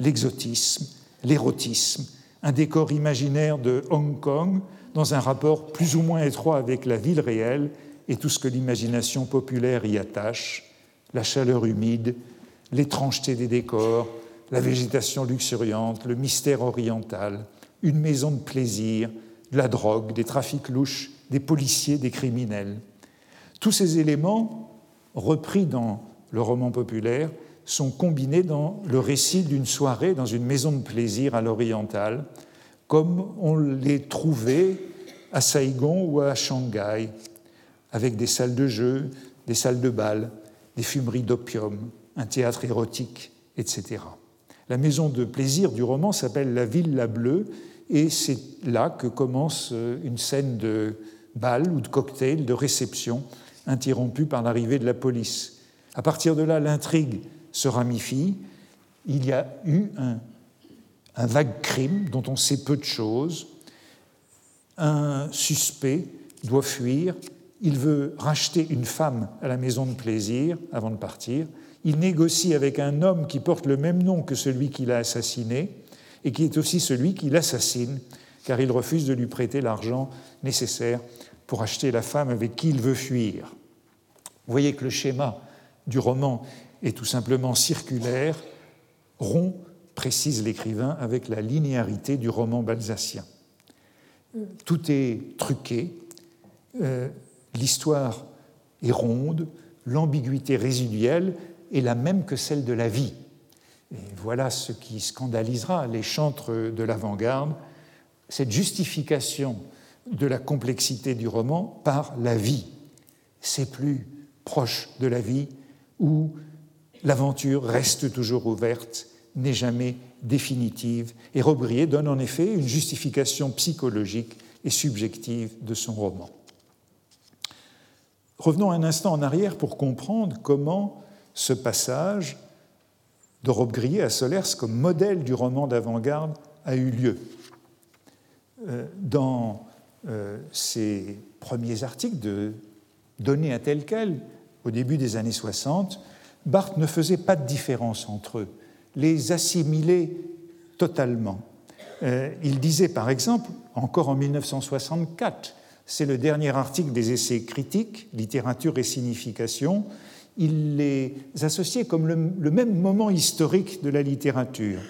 l'exotisme, l'érotisme, un décor imaginaire de Hong Kong dans un rapport plus ou moins étroit avec la ville réelle et tout ce que l'imagination populaire y attache, la chaleur humide, l'étrangeté des décors, la végétation luxuriante, le mystère oriental, une maison de plaisir, la drogue, des trafics louches, des policiers, des criminels. Tous ces éléments, repris dans le roman populaire, sont combinés dans le récit d'une soirée dans une maison de plaisir à l'oriental, comme on les trouvait à Saigon ou à Shanghai, avec des salles de jeu, des salles de bal, des fumeries d'opium, un théâtre érotique, etc. La maison de plaisir du roman s'appelle La Villa Bleue, et c'est là que commence euh, une scène de bal ou de cocktail, de réception, interrompue par l'arrivée de la police. À partir de là, l'intrigue se ramifie. Il y a eu un, vague crime dont on sait peu de choses. Un suspect doit fuir. Il veut racheter une femme à la maison de plaisir avant de partir. Il négocie avec un homme qui porte le même nom que celui qu'il a assassiné et qui est aussi celui qui l'assassine, car il refuse de lui prêter l'argent nécessaire pour acheter la femme avec qui il veut fuir. Vous voyez que le schéma du roman est tout simplement circulaire, rond, précise l'écrivain, avec la linéarité du roman balsacien. Tout est truqué, euh, l'histoire est ronde, l'ambiguïté résiduelle est la même que celle de la vie. Et voilà ce qui scandalisera les chantres de l'avant-garde, cette justification de la complexité du roman par la vie. C'est plus proche de la vie où l'aventure reste toujours ouverte, n'est jamais définitive. Et Robrier donne en effet une justification psychologique et subjective de son roman. Revenons un instant en arrière pour comprendre comment ce passage de Robbe-Grillet à Solers comme modèle du roman d'avant-garde a eu lieu. Euh, dans euh, ses premiers articles de Donner à tel quel, au début des années 60, Barthes ne faisait pas de différence entre eux, les assimilait totalement. Euh, il disait par exemple, encore en 1964, c'est le dernier article des essais critiques, littérature et signification, il les associait comme le, même moment historique de la littérature.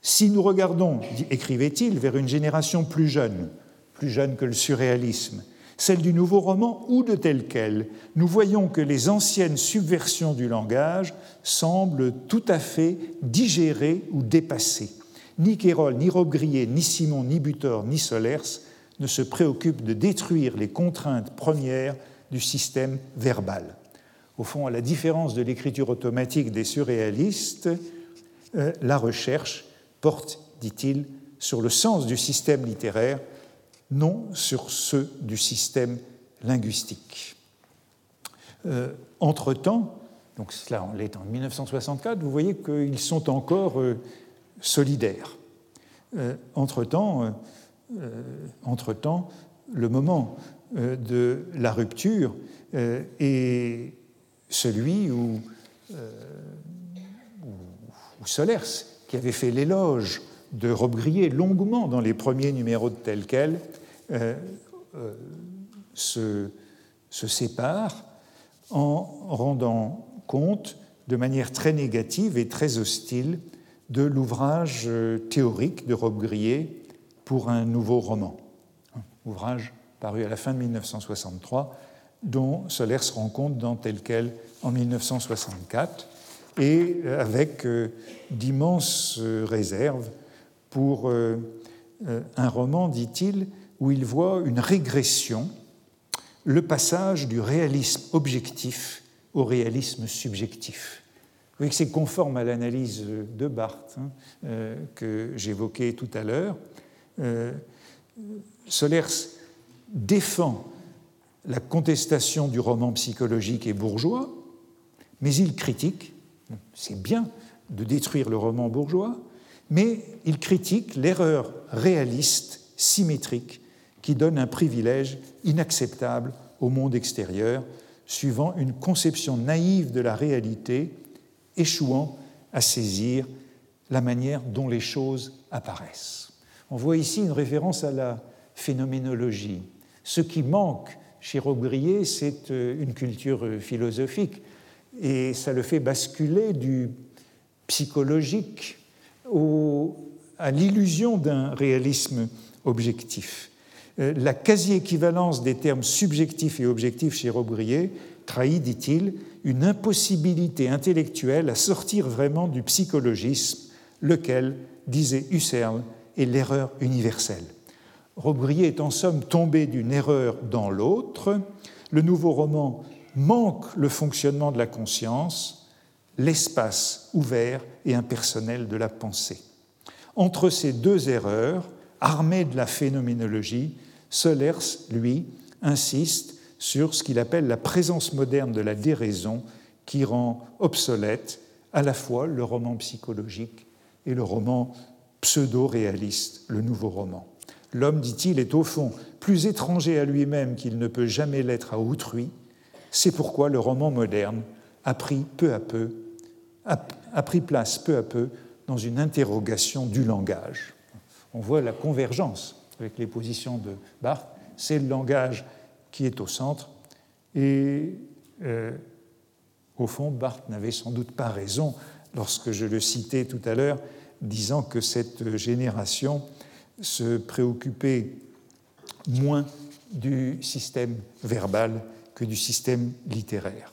Si nous regardons, écrivait-il, vers une génération plus jeune, plus jeune que le surréalisme, celle du nouveau roman ou de tel quel, nous voyons que les anciennes subversions du langage semblent tout à fait digérées ou dépassées. Ni Kérol, ni Robbe-Grillet, ni Simon, ni Butor, ni Solers ne se préoccupent de détruire les contraintes premières du système verbal. Au fond, à la différence de l'écriture automatique des surréalistes, euh, la recherche porte, dit-il, sur le sens du système littéraire, non sur ceux du système linguistique. Euh, entre-temps, donc cela on l'est en 1964, vous voyez qu'ils sont encore euh, solidaires. entre-temps, entre-temps, le moment de la rupture est celui où, euh, Solers, qui avait fait l'éloge de Robbe-Grillet longuement dans les premiers numéros de tel quel, euh, euh, se, se, sépare en rendant compte de manière très négative et très hostile de l'ouvrage théorique de Robbe-Grillet pour un nouveau roman, ouvrage paru à la fin de 1963 dont Solers se rend compte dans tel quel en 1964, et euh, avec euh, d'immenses euh, réserves pour un roman, dit-il, où il voit une régression, le passage du réalisme objectif au réalisme subjectif. Vous voyez que c'est conforme à l'analyse de Barthes hein, que j'évoquais tout à l'heure. Solers défend la contestation du roman psychologique et bourgeois, mais il critique, c'est bien de détruire le roman bourgeois, mais il critique l'erreur réaliste, symétrique, qui donne un privilège inacceptable au monde extérieur, suivant une conception naïve de la réalité, échouant à saisir la manière dont les choses apparaissent. On voit ici une référence à la phénoménologie. Ce qui manque chez Robbe-Grillet, c'est euh, une culture euh, philosophique et ça le fait basculer du psychologique à l'illusion d'un réalisme objectif. Euh, la quasi-équivalence des termes subjectifs et objectifs chez Robbe-Grillet trahit, dit-il, une impossibilité intellectuelle à sortir vraiment du psychologisme, lequel, disait Husserl, est l'erreur universelle. Robbe-Grillet est en somme tombé d'une erreur dans l'autre. Le nouveau roman manque le fonctionnement de la conscience, l'espace ouvert et impersonnel de la pensée. Entre ces deux erreurs, armé de la phénoménologie, Solers, lui, insiste sur ce qu'il appelle la présence moderne de la déraison qui rend obsolète à la fois le roman psychologique et le roman pseudo-réaliste, le nouveau roman. L'homme, dit-il, est au fond plus étranger à lui-même qu'il ne peut jamais l'être à autrui. C'est pourquoi le roman moderne a pris peu à peu, a pris place peu à peu dans une interrogation du langage. On voit la convergence avec les positions de Barthes. C'est le langage qui est au centre. Et euh, au fond, Barthes n'avait sans doute pas raison lorsque je le citais tout à l'heure, disant que cette génération se préoccupait moins du système verbal que du système littéraire.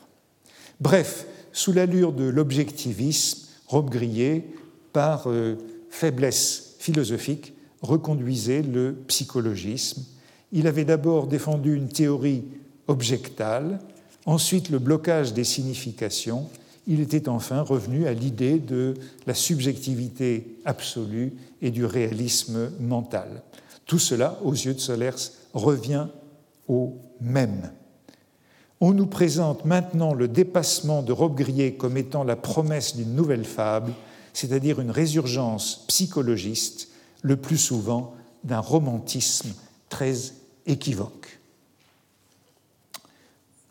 Bref, sous l'allure de l'objectivisme, Robbe-Grillet, par euh, faiblesse philosophique, reconduisait le psychologisme. Il avait d'abord défendu une théorie objectale, ensuite le blocage des significations, il était enfin revenu à l'idée de la subjectivité absolue et du réalisme mental. Tout cela, aux yeux de Solers, revient au même. On nous présente maintenant le dépassement de Robbe-Grillet comme étant la promesse d'une nouvelle fable, c'est-à-dire une résurgence psychologiste, le plus souvent d'un romantisme très équivoque.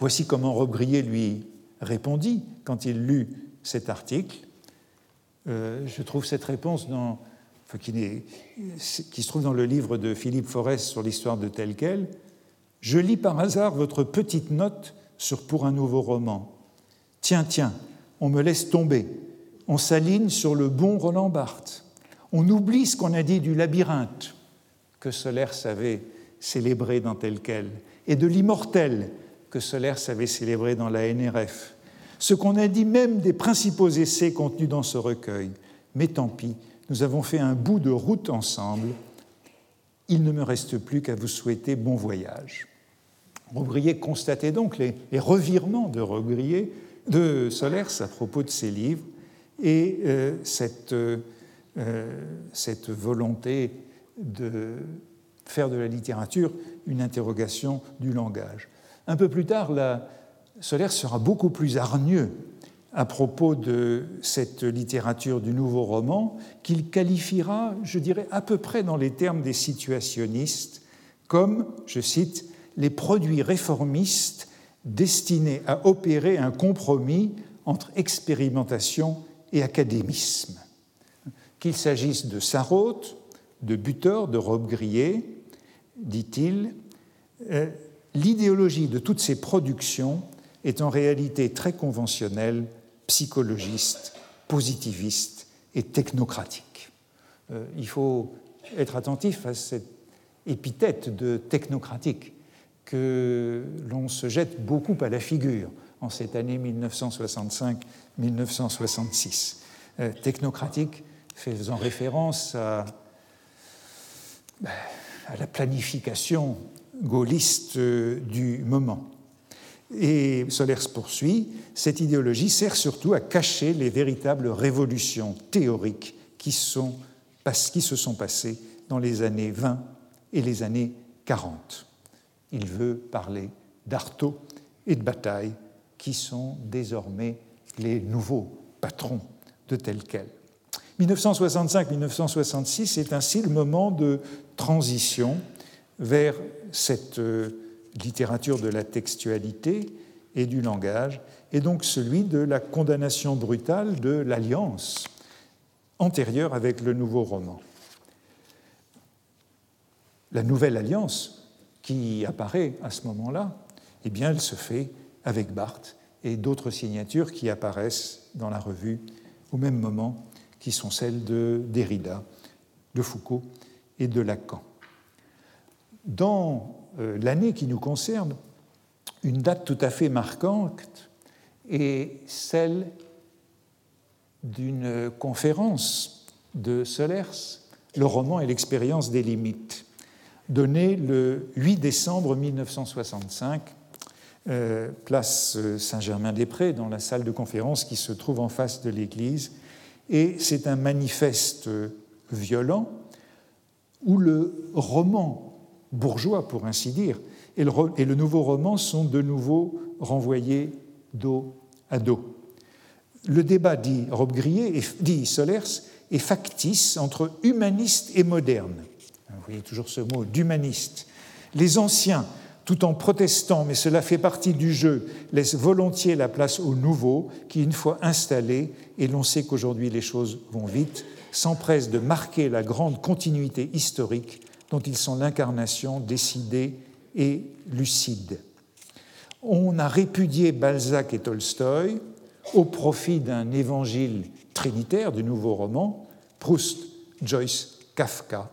Voici comment Robbe-Grillet lui répondit quand il lut cet article. Euh, je trouve cette réponse qui, se trouve dans le livre de Philippe Forest sur l'histoire de tel quel. Je lis par hasard votre petite note sur Pour un nouveau roman. Tiens, tiens, on me laisse tomber. On s'aligne sur le bon Roland Barthes. On oublie ce qu'on a dit du labyrinthe que Solaire savait célébrer dans tel quel, et de l'immortel que Solaire savait célébrer dans la NRF, ce qu'on a dit même des principaux essais contenus dans ce recueil. Mais tant pis, nous avons fait un bout de route ensemble. Il ne me reste plus qu'à vous souhaiter bon voyage. Robrillet constatait donc les, revirements de Robrillet, de Solers à propos de ses livres et euh, cette, euh, cette volonté de faire de la littérature une interrogation du langage. Un peu plus tard, la, Solaire sera beaucoup plus hargneux à propos de cette littérature du nouveau roman, qu'il qualifiera, je dirais, à peu près dans les termes des situationnistes, comme, je cite, les produits réformistes destinés à opérer un compromis entre expérimentation et académisme. Qu'il s'agisse de Sarraute, de Butor, de Robbe-Grillet, dit-il, euh, l'idéologie de toutes ces productions est en réalité très conventionnel, psychologiste, positiviste et technocratique. Euh, il faut être attentif à cette épithète de technocratique que l'on se jette beaucoup à la figure en cette année 1965-1966. Euh, technocratique faisant référence à, la planification gaulliste euh, du moment. Et Solers poursuit, cette idéologie sert surtout à cacher les véritables révolutions théoriques qui se sont passées dans les années 20 et les années 40. Il veut parler d'Artaud et de Bataille, qui sont désormais les nouveaux patrons de tel quel. 1965-1966 est ainsi le moment de transition vers cette euh, littérature de la textualité et du langage, et donc celui de la condamnation brutale de l'alliance antérieure avec le nouveau roman. La nouvelle alliance qui apparaît à ce moment-là, eh bien, elle se fait avec Barthes et d'autres signatures qui apparaissent dans la revue au même moment, qui sont celles de Derrida, de Foucault et de Lacan. Dans euh, l'année qui nous concerne, une date tout à fait marquante est celle d'une conférence de Solers, Le roman et l'expérience des limites, donnée le 8 décembre 1965, euh, place Saint-Germain-des-Prés, dans la salle de conférence qui se trouve en face de l'église. Et c'est un manifeste violent où le roman bourgeois, pour ainsi dire, et le, nouveau roman sont de nouveau renvoyés dos à dos. Le débat, dit Robbe-Grillet, dit Solers, est factice entre humaniste et moderne. Vous voyez toujours ce mot d'humaniste. Les anciens, tout en protestant, mais cela fait partie du jeu, laissent volontiers la place aux nouveaux qui, une fois installés, et l'on sait qu'aujourd'hui les choses vont vite, s'empressent de marquer la grande continuité historique dont ils sont l'incarnation décidée et lucide. On a répudié Balzac et Tolstoï au profit d'un évangile trinitaire du nouveau roman, Proust, Joyce, Kafka.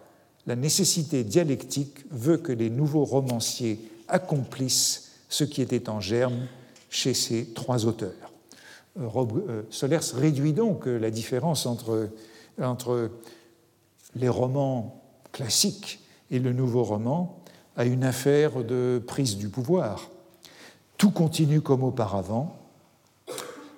La nécessité dialectique veut que les nouveaux romanciers accomplissent ce qui était en germe chez ces trois auteurs. Euh, euh, Solers réduit donc la différence entre, entre les romans classiques et le nouveau roman à une affaire de prise du pouvoir. Tout continue comme auparavant.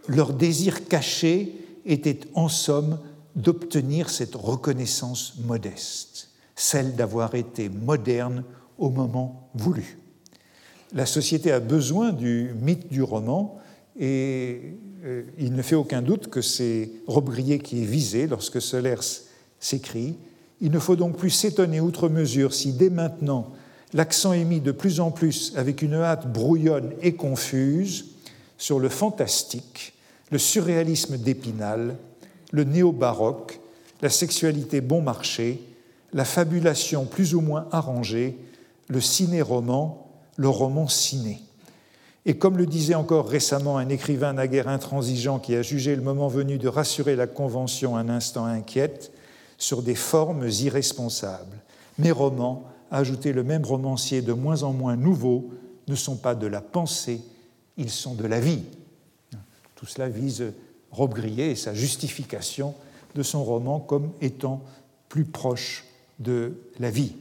Leur désir caché était en somme d'obtenir cette reconnaissance modeste, celle d'avoir été moderne au moment voulu. La société a besoin du mythe du roman et euh, il ne fait aucun doute que c'est Robbe-Grillet qui est visé lorsque Solers s'écrit Il ne faut donc plus s'étonner outre mesure si dès maintenant l'accent est mis de plus en plus avec une hâte brouillonne et confuse sur le fantastique, le surréalisme d'Épinal, le néo-baroque, la sexualité bon marché, la fabulation plus ou moins arrangée, le ciné-roman, le roman ciné. Et comme le disait encore récemment un écrivain naguère intransigeant qui a jugé le moment venu de rassurer la Convention un instant inquiète sur des formes irresponsables, mes romans ajouté le même romancier de moins en moins nouveau, ne sont pas de la pensée, ils sont de la vie. Tout cela vise Rob et sa justification de son roman comme étant plus proche de la vie.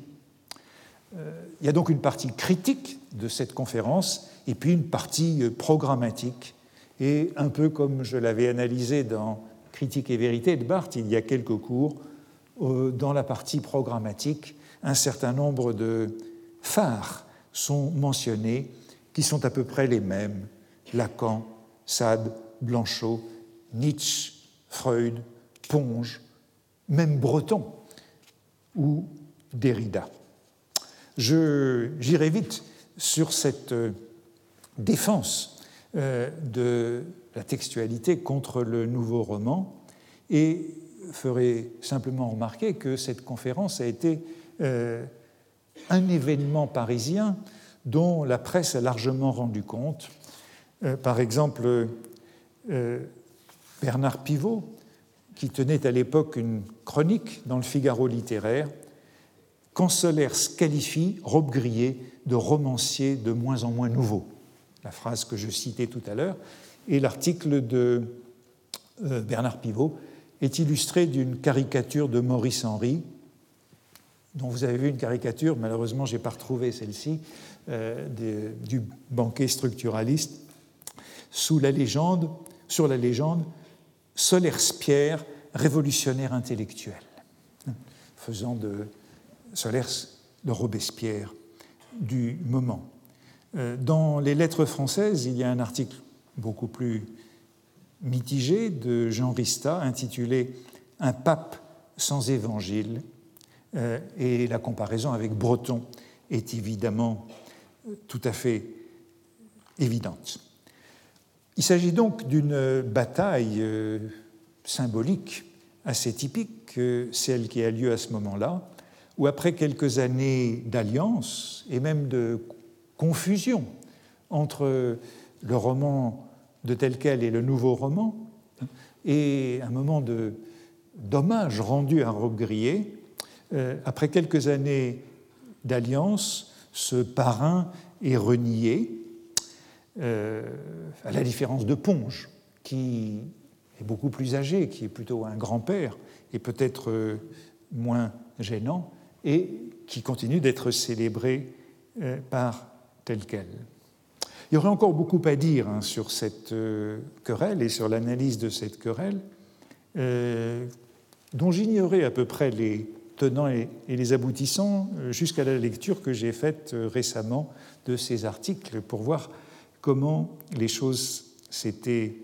Euh, il y a donc une partie critique de cette conférence et puis une partie programmatique. Et un peu comme je l'avais analysé dans Critique et vérité de Barthes il y a quelques cours, euh, dans la partie programmatique, un certain nombre de phares sont mentionnés qui sont à peu près les mêmes Lacan, Sade, Blanchot, Nietzsche, Freud, Ponge, même Breton ou Derrida. J'irai vite sur cette euh, défense euh, de la textualité contre le nouveau roman et ferai simplement remarquer que cette conférence a été euh, un événement parisien dont la presse a largement rendu compte. Par exemple, Bernard Pivot, qui tenait à l'époque une chronique dans le Figaro littéraire, Consolers qualifie Robe Grillet de romancier de moins en moins nouveau. La phrase que je citais tout à l'heure. Et l'article de Bernard Pivot est illustré d'une caricature de Maurice Henry, dont vous avez vu une caricature, malheureusement je n'ai pas retrouvé celle-ci, euh, du banquet structuraliste, sous la légende, sur la légende Solers-Pierre, révolutionnaire intellectuel, faisant de Solers de Robespierre du moment. Euh, dans les lettres françaises, il y a un article beaucoup plus mitigé de Jean Rista intitulé Un pape sans évangile euh, et la comparaison avec Breton est évidemment tout à fait évidente. Il s'agit donc d'une bataille euh, symbolique assez typique, celle qui a lieu à ce moment-là, où après quelques années d'alliance et même de confusion entre le roman de tel quel et le nouveau roman, et un moment d'hommage rendu à Robe euh, après quelques années d'alliance, ce parrain est renié. à la différence de Ponge, qui est beaucoup plus âgé, qui est plutôt un grand-père et peut-être moins gênant, et qui continue d'être célébré par tel quel. Il y aurait encore beaucoup à dire hein, sur cette euh, querelle et sur l'analyse de cette querelle, euh, dont j'ignorais à peu près les tenants et, les aboutissants euh, jusqu'à la lecture que j'ai faite récemment de ces articles pour voir comment les choses s'étaient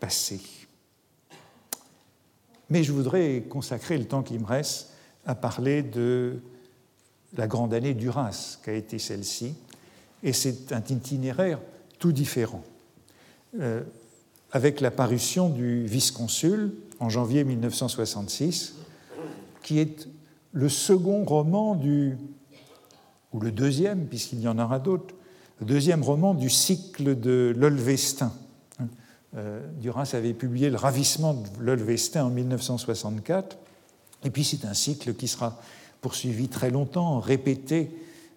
passées. Mais je voudrais consacrer le temps qui me reste à parler de la grande année d'Uras qu'a été celle-ci, et c'est un itinéraire tout différent. Euh, avec l'apparition du vice-consul en janvier 1966, qui est le second roman du, ou le deuxième, puisqu'il y en aura d'autres, le deuxième roman du cycle de l'Olvestin. Euh, Duras avait publié Le ravissement de l'Olvestin en 1964, et puis c'est un cycle qui sera poursuivi très longtemps, répété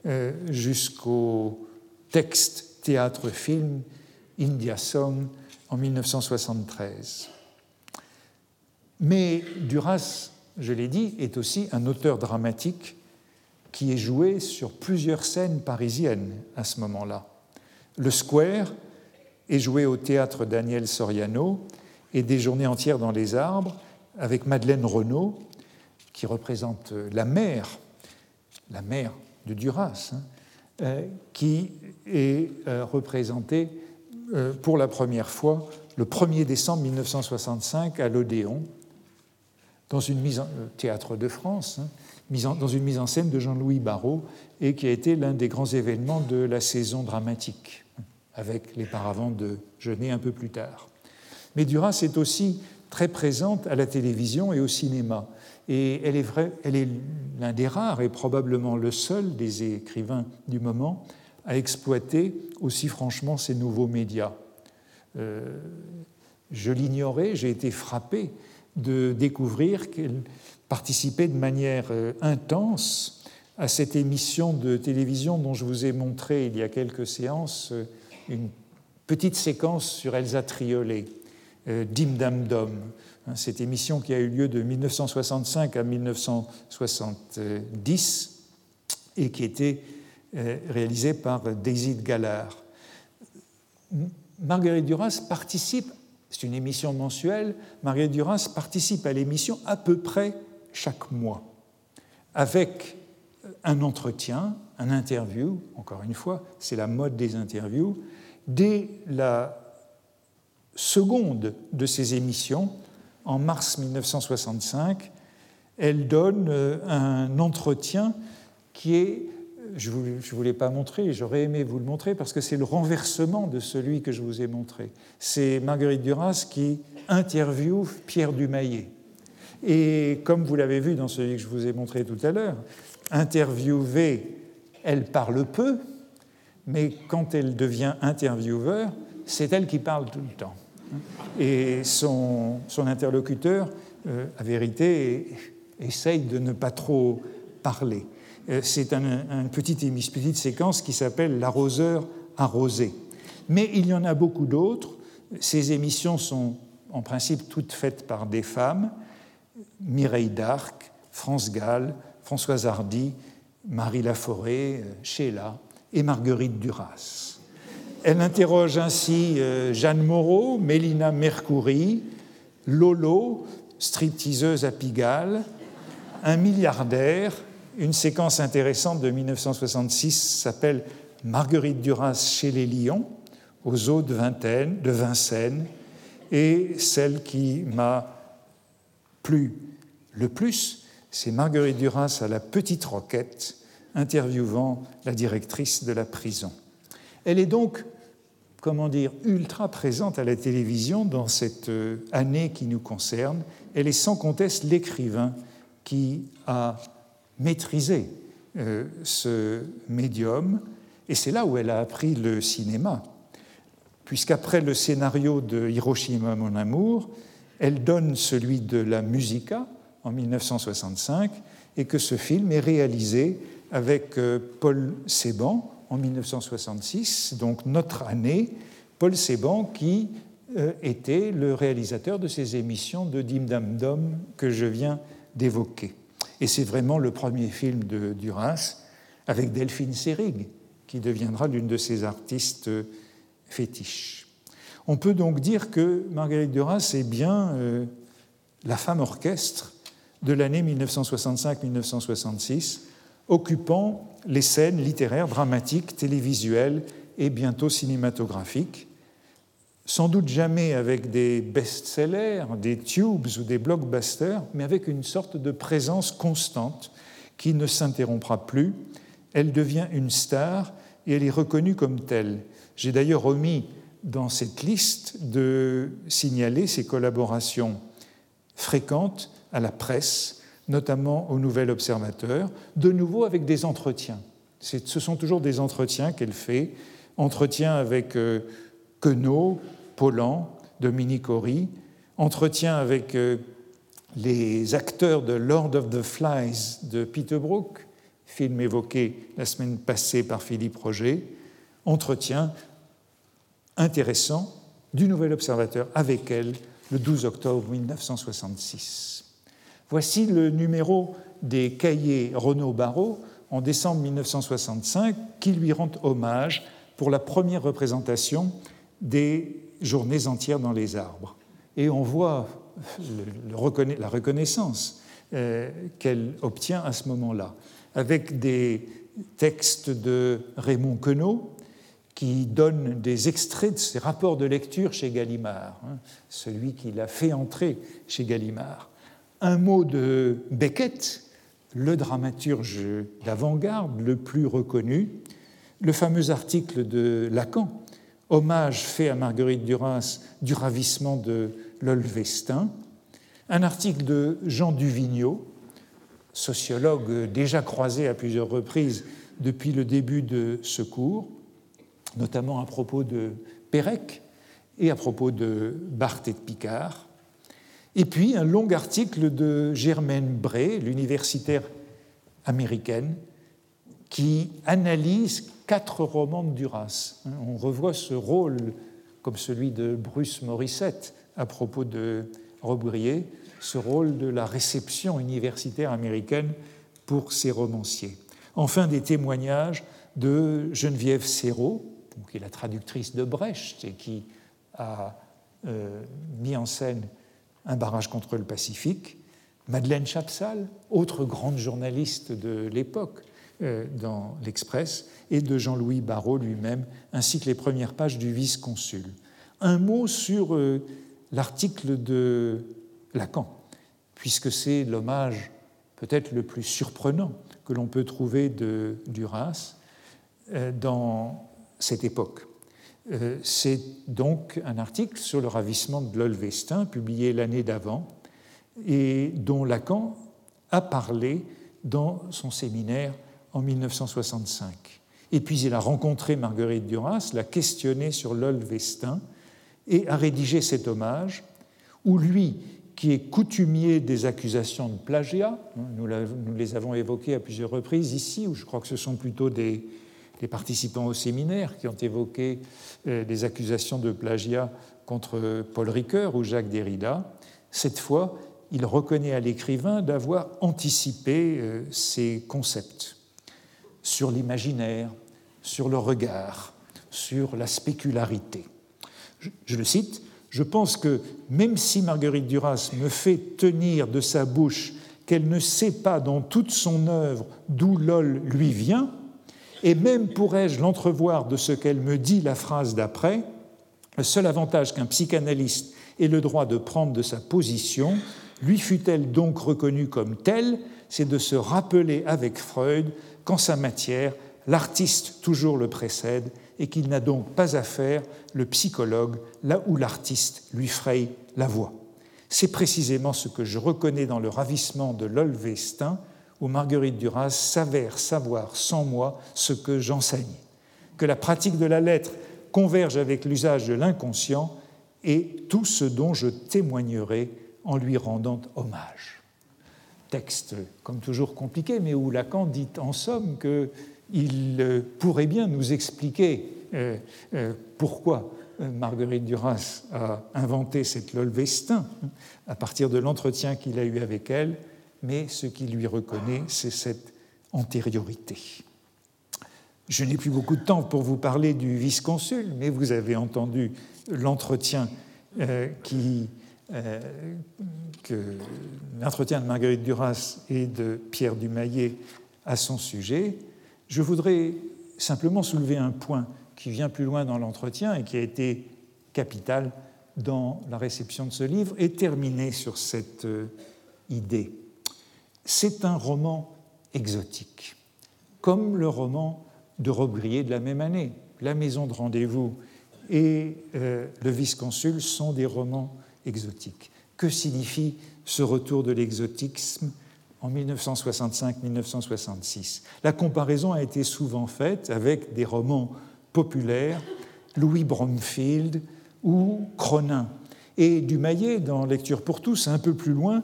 euh, jusqu'au texte, théâtre, film, India Song en 1973. Mais Duras, je l'ai dit, est aussi un auteur dramatique qui est joué sur plusieurs scènes parisiennes à ce moment-là. Le Square est joué au théâtre Daniel Soriano et des journées entières dans les arbres avec Madeleine Renaud, qui représente la mère, la mère de Duras, hein, euh, qui est euh, représenté euh, pour la première fois le 1er décembre 1965 à l'Odéon, dans une mise en théâtre de France, hein, dans une mise en scène de Jean-Louis Barrault, et qui a été l'un des grands événements de la saison dramatique, avec les paravents de Genet un peu plus tard. Mais Duras est aussi très présente à la télévision et au cinéma. Et elle est, l'un des rares et probablement le seul des écrivains du moment à exploiter aussi franchement ces nouveaux médias. Euh, je l'ignorais, j'ai été frappé de découvrir qu'elle participait de manière euh, intense à cette émission de télévision dont je vous ai montré il y a quelques séances euh, une petite séquence sur Elsa Triolet, Dim Dam Dom, cette émission qui a eu lieu de 1965 à 1970 et qui était euh, réalisée par Daisy Gallard. Marguerite Duras participe, c'est une émission mensuelle, Marguerite Duras participe à l'émission à peu près chaque mois, avec un entretien, un interview, encore une fois, c'est la mode des interviews. Dès la seconde de ces émissions, en mars 1965, elle donne euh, un entretien qui est, je ne vous l'ai pas montré, j'aurais aimé vous le montrer parce que c'est le renversement de celui que je vous ai montré. C'est Marguerite Duras qui interviewe Pierre Dumayet. Et comme vous l'avez vu dans celui que je vous ai montré tout à l'heure, interviewée, elle parle peu, mais quand elle devient intervieweur, c'est elle qui parle tout le temps. Et son, interlocuteur, euh, à vérité, essaye de ne pas trop parler. Euh, c'est une petite, petite séquence qui s'appelle L'arroseur arrosé. Mais il y en a beaucoup d'autres. Ces émissions sont en principe toutes faites par des femmes. Mireille d'Arc, France Gall, Françoise Hardy, Marie Laforêt, euh, Sheila et Marguerite Duras. Elle interroge ainsi euh, Jeanne Moreau, Mélina Mercouri, Lolo, stripteaseuse à Pigalle, un milliardaire. Une séquence intéressante de 1966 s'appelle Marguerite Duras chez les Lions, aux eaux de, de Vincennes, et celle qui m'a plu le plus, c'est Marguerite Duras à la Petite Roquette, interviewant la directrice de la prison. Elle est donc comment dire, ultra présente à la télévision dans cette euh, année qui nous concerne. Elle est sans conteste l'écrivain qui a maîtrisé euh, ce médium, et c'est là où elle a appris le cinéma, puisqu'après le scénario de Hiroshima, mon amour, elle donne celui de la Musica en 1965, et que ce film est réalisé avec euh, Paul Séban en 1966, donc notre année, Paul Seban qui euh, était le réalisateur de ces émissions de Dim Dam Dom que je viens d'évoquer. Et c'est vraiment le premier film de Duras avec Delphine Seyrig, qui deviendra l'une de ses artistes fétiches. On peut donc dire que Marguerite Duras est bien euh, la femme orchestre de l'année 1965-1966, occupant les scènes littéraires, dramatiques, télévisuelles et bientôt cinématographiques, sans doute jamais avec des best-sellers, des tubes ou des blockbusters, mais avec une sorte de présence constante qui ne s'interrompra plus. Elle devient une star et elle est reconnue comme telle. J'ai d'ailleurs omis dans cette liste de signaler ses collaborations fréquentes à la presse, notamment au Nouvel Observateur, de nouveau avec des entretiens. Ce sont toujours des entretiens qu'elle fait, entretiens avec euh, Queneau, Paulan, Dominique Horry, entretiens avec euh, les acteurs de Lord of the Flies de Peter Brook, film évoqué la semaine passée par Philippe Roger, entretien intéressant du Nouvel Observateur avec elle le 12 octobre 1966. Voici le numéro des cahiers Renaud Barrault en décembre 1965 qui lui rend hommage pour la première représentation des journées entières dans les arbres. Et on voit la reconnaissance euh, qu'elle obtient à ce moment-là, avec des textes de Raymond Queneau, qui donne des extraits de ses rapports de lecture chez Gallimard, hein, celui qui l'a fait entrer chez Gallimard. Un mot de Beckett, le dramaturge d'avant-garde le plus reconnu, le fameux article de Lacan, hommage fait à Marguerite Duras du ravissement de l'Olvestin, un article de Jean Duvigneau, sociologue déjà croisé à plusieurs reprises depuis le début de ce cours, notamment à propos de Pérec et à propos de Barthes et de Picard. Et puis un long article de Germaine Bray, l'universitaire américaine, qui analyse quatre romans de Duras. On revoit ce rôle, comme celui de Bruce Morissette à propos de Robbrier, ce rôle de la réception universitaire américaine pour ses romanciers. Enfin, des témoignages de Geneviève Serrault, qui est la traductrice de Brecht et qui a euh, mis en scène un barrage contre le Pacifique, Madeleine Chapsal, autre grande journaliste de l'époque euh, dans l'Express, et de Jean-Louis Barrault lui-même, ainsi que les premières pages du vice-consul. Un mot sur euh, l'article de Lacan, puisque c'est l'hommage peut-être le plus surprenant que l'on peut trouver de Duras dans cette époque. Euh, c'est donc un article sur le ravissement de l'Olvestin, publié l'année d'avant, et dont Lacan a parlé dans son séminaire en 1965. Et puis il a rencontré Marguerite Duras, l'a questionné sur l'Olvestin et a rédigé cet hommage où lui, qui est coutumier des accusations de plagiat, hein, nous, nous les avons évoquées à plusieurs reprises ici, où je crois que ce sont plutôt des, les participants au séminaire qui ont évoqué euh, des accusations de plagiat contre Paul Ricoeur ou Jacques Derrida. Cette fois, il reconnaît à l'écrivain d'avoir anticipé euh, ces concepts sur l'imaginaire, sur le regard, sur la spécularité. Je, le cite, je pense que même si Marguerite Duras me fait tenir de sa bouche qu'elle ne sait pas dans toute son œuvre d'où l'ol lui vient, et même pourrais-je l'entrevoir de ce qu'elle me dit la phrase d'après, le seul avantage qu'un psychanalyste ait le droit de prendre de sa position, lui fut-elle donc reconnue comme telle, c'est de se rappeler avec Freud qu'en sa matière, l'artiste toujours le précède et qu'il n'a donc pas à faire le psychologue là où l'artiste lui fraye la voie. C'est précisément ce que je reconnais dans le ravissement de l'Olvestin, où Marguerite Duras s'avère savoir sans moi ce que j'enseigne, que la pratique de la lettre converge avec l'usage de l'inconscient et tout ce dont je témoignerai en lui rendant hommage. Texte, comme toujours, compliqué, mais où Lacan dit en somme qu'il il euh, pourrait bien nous expliquer euh, euh, pourquoi Marguerite Duras a inventé cette Lolvestin à partir de l'entretien qu'il a eu avec elle, mais ce qu'il lui reconnaît, c'est cette antériorité. Je n'ai plus beaucoup de temps pour vous parler du vice-consul, mais vous avez entendu l'entretien qui l'entretien de Marguerite Duras et de Pierre Dumayet à son sujet. Je voudrais simplement soulever un point qui vient plus loin dans l'entretien et qui a été capital dans la réception de ce livre et terminer sur cette euh, idée. C'est un roman exotique, comme le roman de Robbe-Grillet de la même année. La Maison de rendez-vous et euh, Le vice-consul sont des romans exotiques. Que signifie ce retour de l'exotisme en 1965-1966. La comparaison a été souvent faite avec des romans populaires, Louis Bromfield ou Cronin. Et Dumayet, dans Lecture pour tous, un peu plus loin,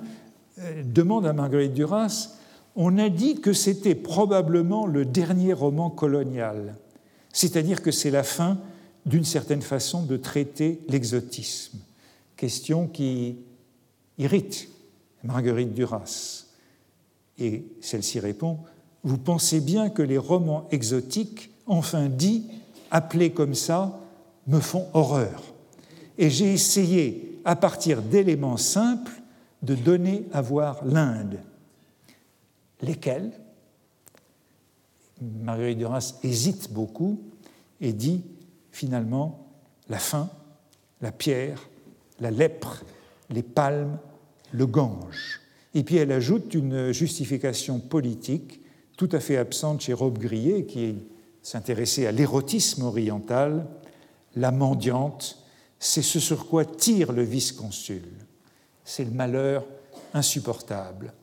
demande à Marguerite Duras On a dit que c'était probablement le dernier roman colonial, c'est-à-dire que c'est la fin, d'une certaine façon, de traiter l'exotisme. Question qui irrite Marguerite Duras. Et celle-ci répond Vous pensez bien que les romans exotiques, enfin dits, appelés comme ça, me font horreur. Et j'ai essayé, à partir d'éléments simples, de donner à voir l'Inde. Lesquels? Marguerite Duras hésite beaucoup et dit finalement la faim, la pierre, la lèpre, les palmes, le Gange. Et puis elle ajoute une justification politique tout à fait absente chez Robe Grillet, qui s'intéressait à l'érotisme oriental. La mendiante, c'est ce sur quoi tire le vice-consul. C'est le malheur insupportable.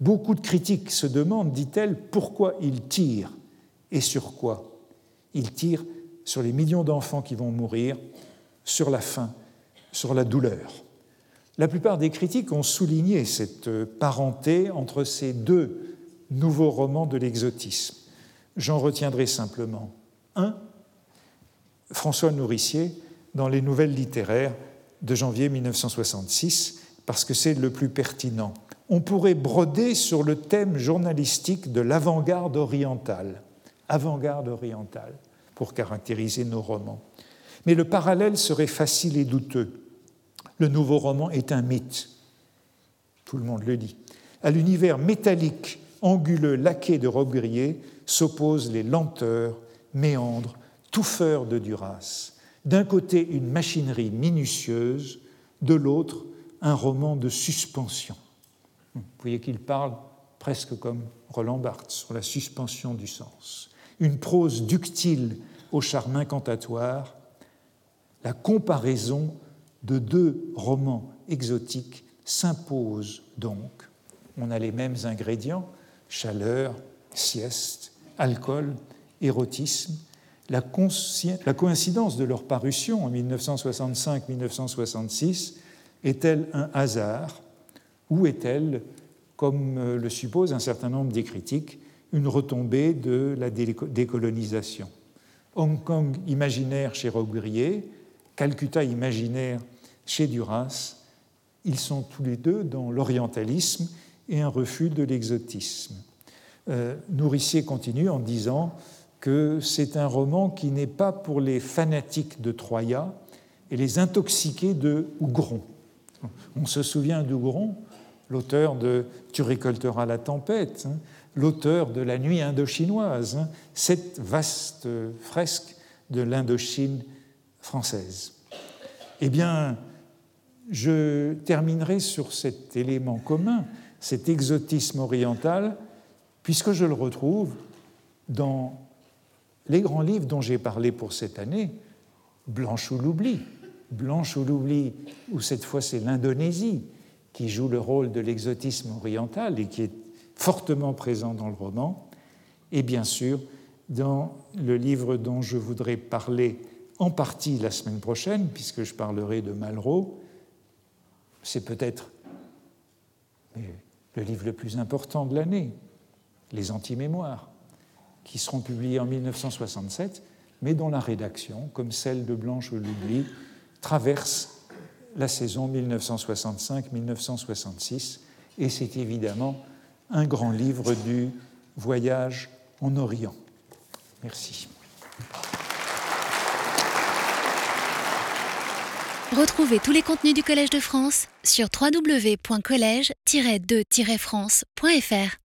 Beaucoup de critiques se demandent, dit-elle, pourquoi il tire et sur quoi. Il tire sur les millions d'enfants qui vont mourir, sur la faim, sur la douleur. La plupart des critiques ont souligné cette parenté entre ces deux nouveaux romans de l'exotisme. J'en retiendrai simplement un, François Nourricier, dans les nouvelles littéraires de janvier 1966, parce que c'est le plus pertinent. On pourrait broder sur le thème journalistique de l'avant-garde orientale, avant-garde orientale, pour caractériser nos romans. Mais le parallèle serait facile et douteux le nouveau roman est un mythe. Tout le monde le dit. À l'univers métallique, anguleux, laqué de Robbe-Grillet s'opposent les lenteurs, méandres, touffeurs de Duras. D'un côté, une machinerie minutieuse, de l'autre, un roman de suspension. Vous voyez qu'il parle presque comme Roland Barthes sur la suspension du sens. Une prose ductile au charme incantatoire, la comparaison de deux romans exotiques s'impose donc. On a les mêmes ingrédients, chaleur, sieste, alcool, érotisme. La, coïncidence de leur parution en 1965-1966 est-elle un hasard ou est-elle, comme le suppose un certain nombre des critiques, une retombée de la décolonisation? Hong Kong imaginaire chez Robbe-Grillet, Calcutta imaginaire chez Duras, ils sont tous les deux dans l'orientalisme et un refus de l'exotisme. Euh, Nourricier continue en disant que c'est un roman qui n'est pas pour les fanatiques de Troya et les intoxiqués de Hougron. On se souvient d'Hougron, l'auteur de Tu récolteras la tempête, hein, l'auteur de La nuit indochinoise, hein, cette vaste fresque de l'Indochine française. Eh bien, je terminerai sur cet élément commun, cet exotisme oriental, puisque je le retrouve dans les grands livres dont j'ai parlé pour cette année, Blanche ou l'oubli. Blanche ou l'oubli, où cette fois c'est l'Indonésie qui joue le rôle de l'exotisme oriental et qui est fortement présent dans le roman, et bien sûr dans le livre dont je voudrais parler en partie la semaine prochaine, puisque je parlerai de Malraux, c'est peut-être le livre le plus important de l'année, Les Anti-Mémoires, qui seront publiés en 1967, mais dont la rédaction, comme celle de Blanche l'oubli, traverse la saison 1965-1966, et c'est évidemment un grand livre du voyage en Orient. Merci. Retrouvez tous les contenus du Collège de France sur www.colège-2-france.fr.